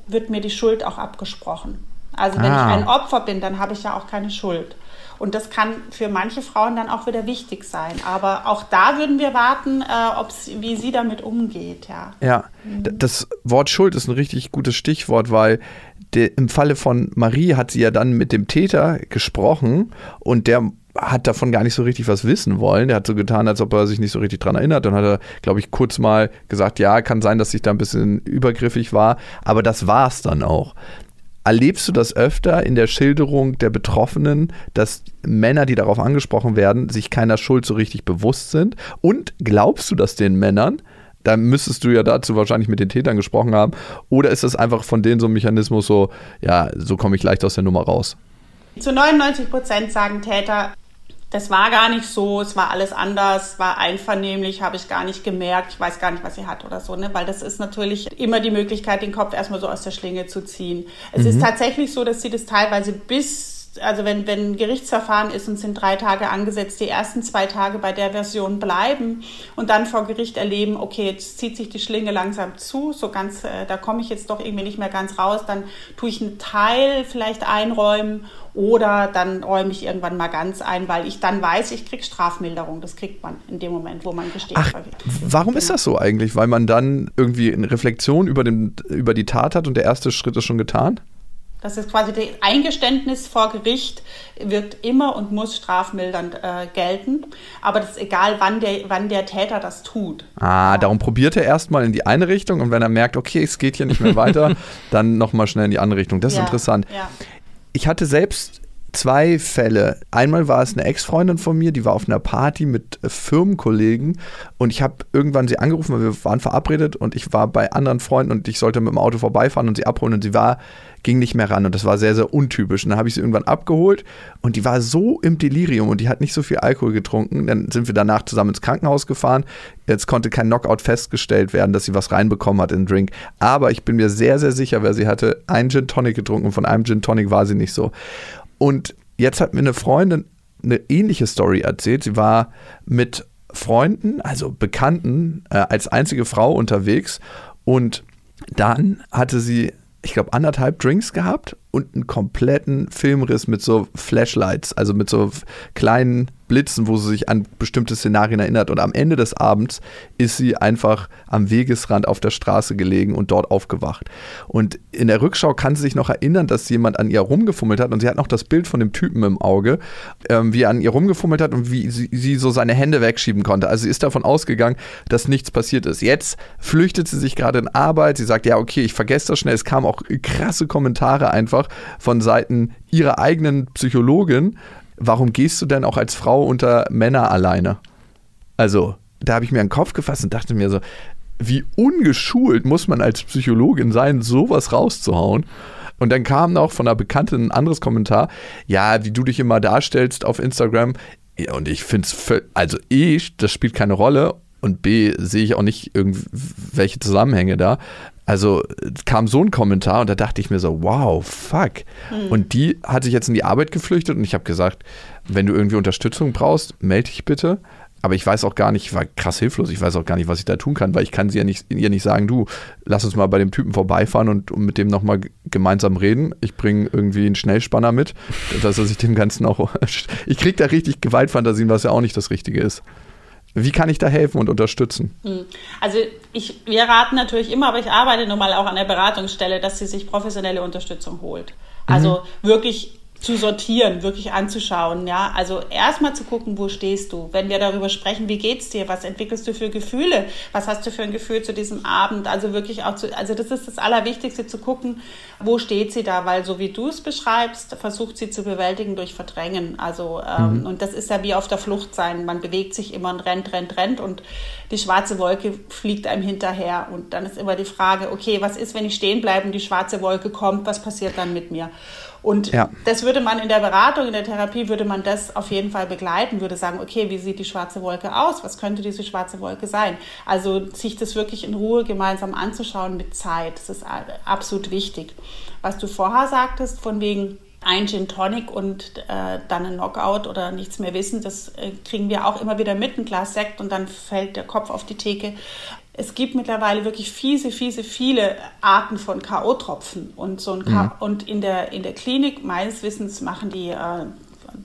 wird mir die Schuld auch abgesprochen. Also wenn ah. ich ein Opfer bin, dann habe ich ja auch keine Schuld. Und das kann für manche Frauen dann auch wieder wichtig sein. Aber auch da würden wir warten, äh, wie sie damit umgeht. Ja, ja mhm. das Wort Schuld ist ein richtig gutes Stichwort, weil der, im Falle von Marie hat sie ja dann mit dem Täter gesprochen und der hat davon gar nicht so richtig was wissen wollen. Der hat so getan, als ob er sich nicht so richtig dran erinnert. Dann hat er, glaube ich, kurz mal gesagt, ja, kann sein, dass ich da ein bisschen übergriffig war, aber das war es dann auch. Erlebst du das öfter in der Schilderung der Betroffenen, dass Männer, die darauf angesprochen werden, sich keiner Schuld so richtig bewusst sind? Und glaubst du das den Männern? Da müsstest du ja dazu wahrscheinlich mit den Tätern gesprochen haben. Oder ist das einfach von denen so ein Mechanismus so, ja, so komme ich leicht aus der Nummer raus? Zu 99 Prozent sagen Täter, das war gar nicht so, es war alles anders, war einvernehmlich, habe ich gar nicht gemerkt, ich weiß gar nicht, was sie hat oder so, ne? weil das ist natürlich immer die Möglichkeit, den Kopf erstmal so aus der Schlinge zu ziehen. Es mhm. ist tatsächlich so, dass sie das teilweise bis also wenn, wenn ein Gerichtsverfahren ist und sind drei Tage angesetzt, die ersten zwei Tage bei der Version bleiben und dann vor Gericht erleben, okay, jetzt zieht sich die Schlinge langsam zu, so ganz, äh, da komme ich jetzt doch irgendwie nicht mehr ganz raus, dann tue ich einen Teil vielleicht einräumen oder dann räume ich irgendwann mal ganz ein, weil ich dann weiß, ich kriege Strafmilderung. Das kriegt man in dem Moment, wo man gesteht. Ach, warum genau. ist das so eigentlich? Weil man dann irgendwie eine Reflexion über, den, über die Tat hat und der erste Schritt ist schon getan? Das ist quasi das Eingeständnis vor Gericht wird immer und muss strafmildernd äh, gelten. Aber das ist egal, wann der, wann der Täter das tut. Ah, darum probiert er erstmal in die eine Richtung und wenn er merkt, okay, es geht hier nicht mehr weiter, dann nochmal schnell in die andere Richtung. Das ist ja, interessant. Ja. Ich hatte selbst zwei Fälle. Einmal war es eine Ex-Freundin von mir, die war auf einer Party mit äh, Firmenkollegen und ich habe irgendwann sie angerufen, weil wir waren verabredet und ich war bei anderen Freunden und ich sollte mit dem Auto vorbeifahren und sie abholen und sie war ging nicht mehr ran und das war sehr sehr untypisch. Und dann habe ich sie irgendwann abgeholt und die war so im Delirium und die hat nicht so viel Alkohol getrunken. Dann sind wir danach zusammen ins Krankenhaus gefahren. Jetzt konnte kein Knockout festgestellt werden, dass sie was reinbekommen hat in den Drink. Aber ich bin mir sehr sehr sicher, wer sie hatte, einen Gin Tonic getrunken und von einem Gin Tonic war sie nicht so. Und jetzt hat mir eine Freundin eine ähnliche Story erzählt. Sie war mit Freunden, also Bekannten, äh, als einzige Frau unterwegs und dann hatte sie, ich glaube, anderthalb Drinks gehabt und einen kompletten Filmriss mit so Flashlights, also mit so kleinen Blitzen, wo sie sich an bestimmte Szenarien erinnert. Und am Ende des Abends ist sie einfach am Wegesrand auf der Straße gelegen und dort aufgewacht. Und in der Rückschau kann sie sich noch erinnern, dass jemand an ihr rumgefummelt hat. Und sie hat noch das Bild von dem Typen im Auge, ähm, wie er an ihr rumgefummelt hat und wie sie, sie, so seine Hände wegschieben konnte. Also sie ist davon ausgegangen, dass nichts passiert ist. Jetzt flüchtet sie sich gerade in Arbeit. Sie sagt, ja, okay, ich vergesse das schnell. Es kamen auch krasse Kommentare einfach von Seiten ihrer eigenen Psychologin warum gehst du denn auch als Frau unter Männer alleine? Also, da habe ich mir einen Kopf gefasst und dachte mir so, wie ungeschult muss man als Psychologin sein, sowas rauszuhauen? Und dann kam noch von einer Bekannten ein anderes Kommentar, ja, wie du dich immer darstellst auf Instagram. Und ich finde es, also ich, das spielt keine Rolle. Und B, sehe ich auch nicht irgendwelche Zusammenhänge da. Also kam so ein Kommentar und da dachte ich mir so, wow, fuck. Mhm. Und die hat sich jetzt in die Arbeit geflüchtet und ich habe gesagt, wenn du irgendwie Unterstützung brauchst, melde dich bitte. Aber ich weiß auch gar nicht, ich war krass hilflos, ich weiß auch gar nicht, was ich da tun kann, weil ich kann sie ja nicht, ihr nicht sagen, du, lass uns mal bei dem Typen vorbeifahren und, und mit dem nochmal gemeinsam reden. Ich bringe irgendwie einen Schnellspanner mit, dass er sich dem Ganzen auch. ich kriege da richtig Gewaltfantasien, was ja auch nicht das Richtige ist. Wie kann ich da helfen und unterstützen? Hm. Also ich, wir raten natürlich immer, aber ich arbeite nun mal auch an der Beratungsstelle, dass sie sich professionelle Unterstützung holt. Also mhm. wirklich zu sortieren, wirklich anzuschauen. Ja, also erstmal zu gucken, wo stehst du. Wenn wir darüber sprechen, wie geht's dir, was entwickelst du für Gefühle, was hast du für ein Gefühl zu diesem Abend. Also wirklich auch zu, also das ist das Allerwichtigste zu gucken, wo steht sie da, weil so wie du es beschreibst, versucht sie zu bewältigen durch Verdrängen. Also ähm, mhm. und das ist ja wie auf der Flucht sein. Man bewegt sich immer und rennt, rennt, rennt und die schwarze Wolke fliegt einem hinterher. Und dann ist immer die Frage, okay, was ist, wenn ich stehen bleibe und die schwarze Wolke kommt, was passiert dann mit mir? Und ja. das würde man in der Beratung, in der Therapie, würde man das auf jeden Fall begleiten, würde sagen, okay, wie sieht die schwarze Wolke aus? Was könnte diese schwarze Wolke sein? Also sich das wirklich in Ruhe gemeinsam anzuschauen mit Zeit, das ist absolut wichtig. Was du vorher sagtest, von wegen ein Gin Tonic und äh, dann ein Knockout oder nichts mehr wissen, das äh, kriegen wir auch immer wieder mit, ein Glas Sekt und dann fällt der Kopf auf die Theke es gibt mittlerweile wirklich fiese, fiese, viele Arten von K.O.-Tropfen. Und, so mhm. und in, der, in der Klinik, meines Wissens, machen die äh,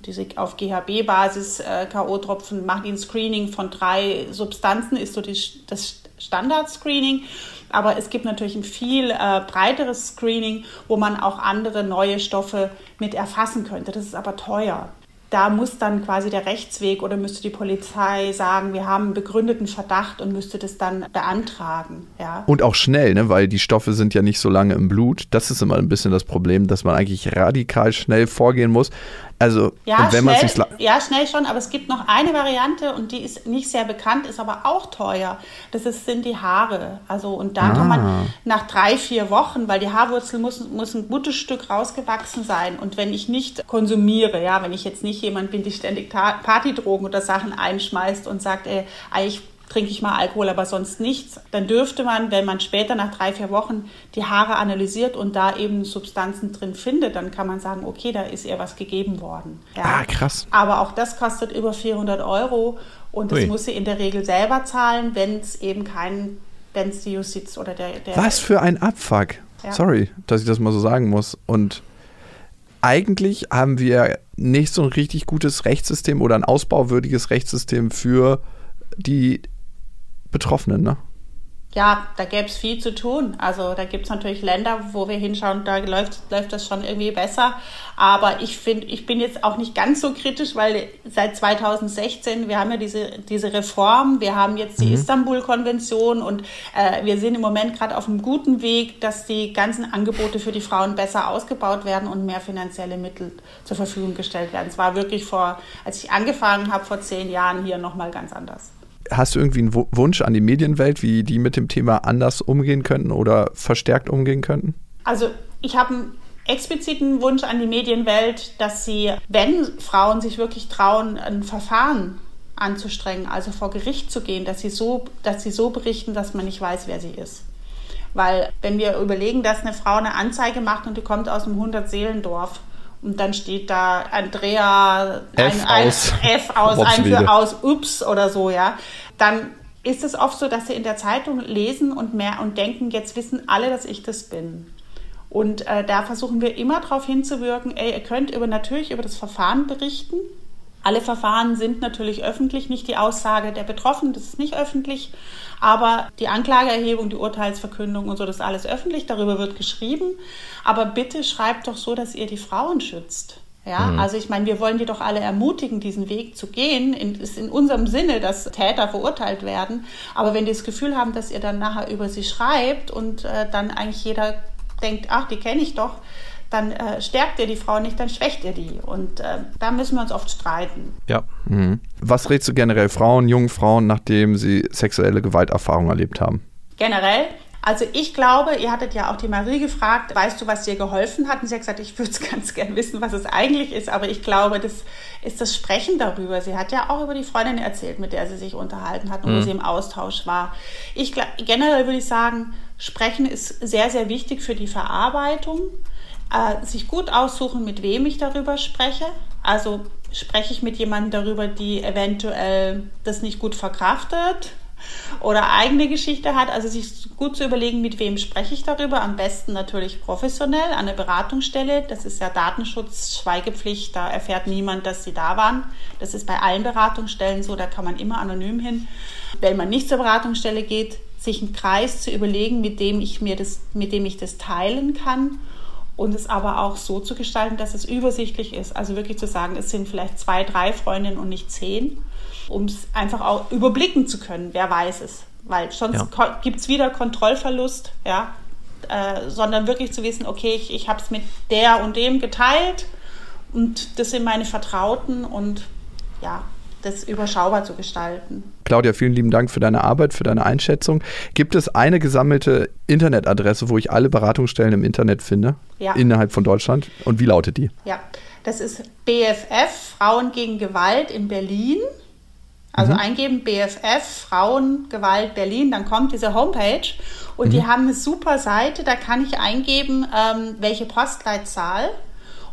diese auf GHB-Basis äh, K.O.-Tropfen, machen die ein Screening von drei Substanzen, ist so die, das Standard-Screening. Aber es gibt natürlich ein viel äh, breiteres Screening, wo man auch andere neue Stoffe mit erfassen könnte. Das ist aber teuer da muss dann quasi der Rechtsweg oder müsste die Polizei sagen, wir haben einen begründeten Verdacht und müsste das dann beantragen. Ja. Und auch schnell, ne? weil die Stoffe sind ja nicht so lange im Blut. Das ist immer ein bisschen das Problem, dass man eigentlich radikal schnell vorgehen muss. Also, ja, wenn man sich ja, schnell schon, aber es gibt noch eine Variante und die ist nicht sehr bekannt, ist aber auch teuer. Das ist, sind die Haare. Also, und da ah. kann man ah. nach drei, vier Wochen, weil die Haarwurzel muss, muss ein gutes Stück rausgewachsen sein. Und wenn ich nicht konsumiere, ja, wenn ich jetzt nicht jemand bin, die ständig Partydrogen oder Sachen einschmeißt und sagt, ey, eigentlich trinke ich mal Alkohol, aber sonst nichts, dann dürfte man, wenn man später nach drei, vier Wochen die Haare analysiert und da eben Substanzen drin findet, dann kann man sagen, okay, da ist ihr was gegeben worden. Ja. Ah, krass. Aber auch das kostet über 400 Euro und das Ui. muss sie in der Regel selber zahlen, wenn es eben kein, wenn es die Justiz oder der, der Was für ein Abfuck. Ja. Sorry, dass ich das mal so sagen muss. Und eigentlich haben wir nicht so ein richtig gutes Rechtssystem oder ein ausbauwürdiges Rechtssystem für die Betroffenen, ne? Ja, da gäbe es viel zu tun. Also da gibt es natürlich Länder, wo wir hinschauen, da läuft, läuft das schon irgendwie besser. Aber ich finde, ich bin jetzt auch nicht ganz so kritisch, weil seit 2016, wir haben ja diese, diese Reform, wir haben jetzt die mhm. Istanbul-Konvention und äh, wir sind im Moment gerade auf einem guten Weg, dass die ganzen Angebote für die Frauen besser ausgebaut werden und mehr finanzielle Mittel zur Verfügung gestellt werden. Es war wirklich vor, als ich angefangen habe, vor zehn Jahren hier nochmal ganz anders hast du irgendwie einen Wunsch an die Medienwelt, wie die mit dem Thema anders umgehen könnten oder verstärkt umgehen könnten? Also ich habe einen expliziten Wunsch an die Medienwelt, dass sie, wenn Frauen sich wirklich trauen, ein Verfahren anzustrengen, also vor Gericht zu gehen, dass sie so, dass sie so berichten, dass man nicht weiß, wer sie ist. Weil wenn wir überlegen, dass eine Frau eine Anzeige macht und die kommt aus einem 100-Seelendorf, und dann steht da Andrea F ein, aus, F aus, ein für aus Ups oder so, ja. Dann ist es oft so, dass sie in der Zeitung lesen und mehr und denken, jetzt wissen alle, dass ich das bin. Und äh, da versuchen wir immer darauf hinzuwirken, ey, ihr könnt über, natürlich über das Verfahren berichten, alle Verfahren sind natürlich öffentlich, nicht die Aussage der Betroffenen, das ist nicht öffentlich, aber die Anklageerhebung, die Urteilsverkündung und so, das ist alles öffentlich, darüber wird geschrieben. Aber bitte schreibt doch so, dass ihr die Frauen schützt. Ja, mhm. also ich meine, wir wollen die doch alle ermutigen, diesen Weg zu gehen. Es ist in unserem Sinne, dass Täter verurteilt werden. Aber wenn die das Gefühl haben, dass ihr dann nachher über sie schreibt und äh, dann eigentlich jeder denkt, ach, die kenne ich doch, dann äh, stärkt ihr die Frau nicht, dann schwächt ihr die. Und äh, da müssen wir uns oft streiten. Ja. Mhm. Was rätst du generell Frauen, jungen Frauen, nachdem sie sexuelle Gewalterfahrungen erlebt haben? Generell? Also ich glaube, ihr hattet ja auch die Marie gefragt, weißt du, was dir geholfen hat? Und sie hat gesagt, ich würde es ganz gern wissen, was es eigentlich ist. Aber ich glaube, das ist das Sprechen darüber. Sie hat ja auch über die Freundin erzählt, mit der sie sich unterhalten hat und mhm. wo sie im Austausch war. Ich generell würde ich sagen, Sprechen ist sehr, sehr wichtig für die Verarbeitung äh, sich gut aussuchen, mit wem ich darüber spreche. Also spreche ich mit jemandem darüber, die eventuell das nicht gut verkraftet oder eigene Geschichte hat. Also sich gut zu überlegen, mit wem spreche ich darüber. Am besten natürlich professionell an der Beratungsstelle. Das ist ja Datenschutz, Schweigepflicht. Da erfährt niemand, dass sie da waren. Das ist bei allen Beratungsstellen so. Da kann man immer anonym hin. Wenn man nicht zur Beratungsstelle geht, sich einen Kreis zu überlegen, mit dem ich mir das, mit dem ich das teilen kann und es aber auch so zu gestalten, dass es übersichtlich ist. Also wirklich zu sagen, es sind vielleicht zwei, drei Freundinnen und nicht zehn, um es einfach auch überblicken zu können, wer weiß es. Weil sonst Ja. gibt es wieder Kontrollverlust, ja. Äh, sondern wirklich zu wissen, okay, ich, ich habe es mit der und dem geteilt und das sind meine Vertrauten und ja, das überschaubar zu gestalten. Claudia, vielen lieben Dank für deine Arbeit, für deine Einschätzung. Gibt es eine gesammelte Internetadresse, wo ich alle Beratungsstellen im Internet finde? Ja. Innerhalb von Deutschland? Und wie lautet die? Ja, das ist BFF, Frauen gegen Gewalt in Berlin. Also eingeben BFF, Frauen, Gewalt Berlin, dann kommt diese Homepage und die haben eine super Seite, da kann ich eingeben, ähm, welche Postleitzahl.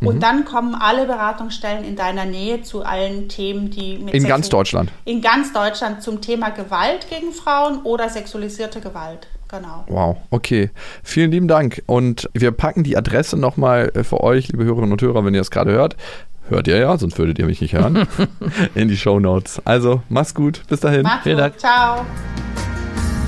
Und dann kommen alle Beratungsstellen in deiner Nähe zu allen Themen, die mit In ganz Deutschland? In ganz Deutschland zum Thema Gewalt gegen Frauen oder sexualisierte Gewalt. Genau. Wow, okay. Vielen lieben Dank. Und wir packen die Adresse nochmal für euch, liebe Hörerinnen und Hörer, wenn ihr es gerade hört. Hört ihr ja, sonst würdet ihr mich nicht hören. in die Show Notes. Also, mach's gut. Bis dahin. Macht's Vielen gut. Dank. Ciao.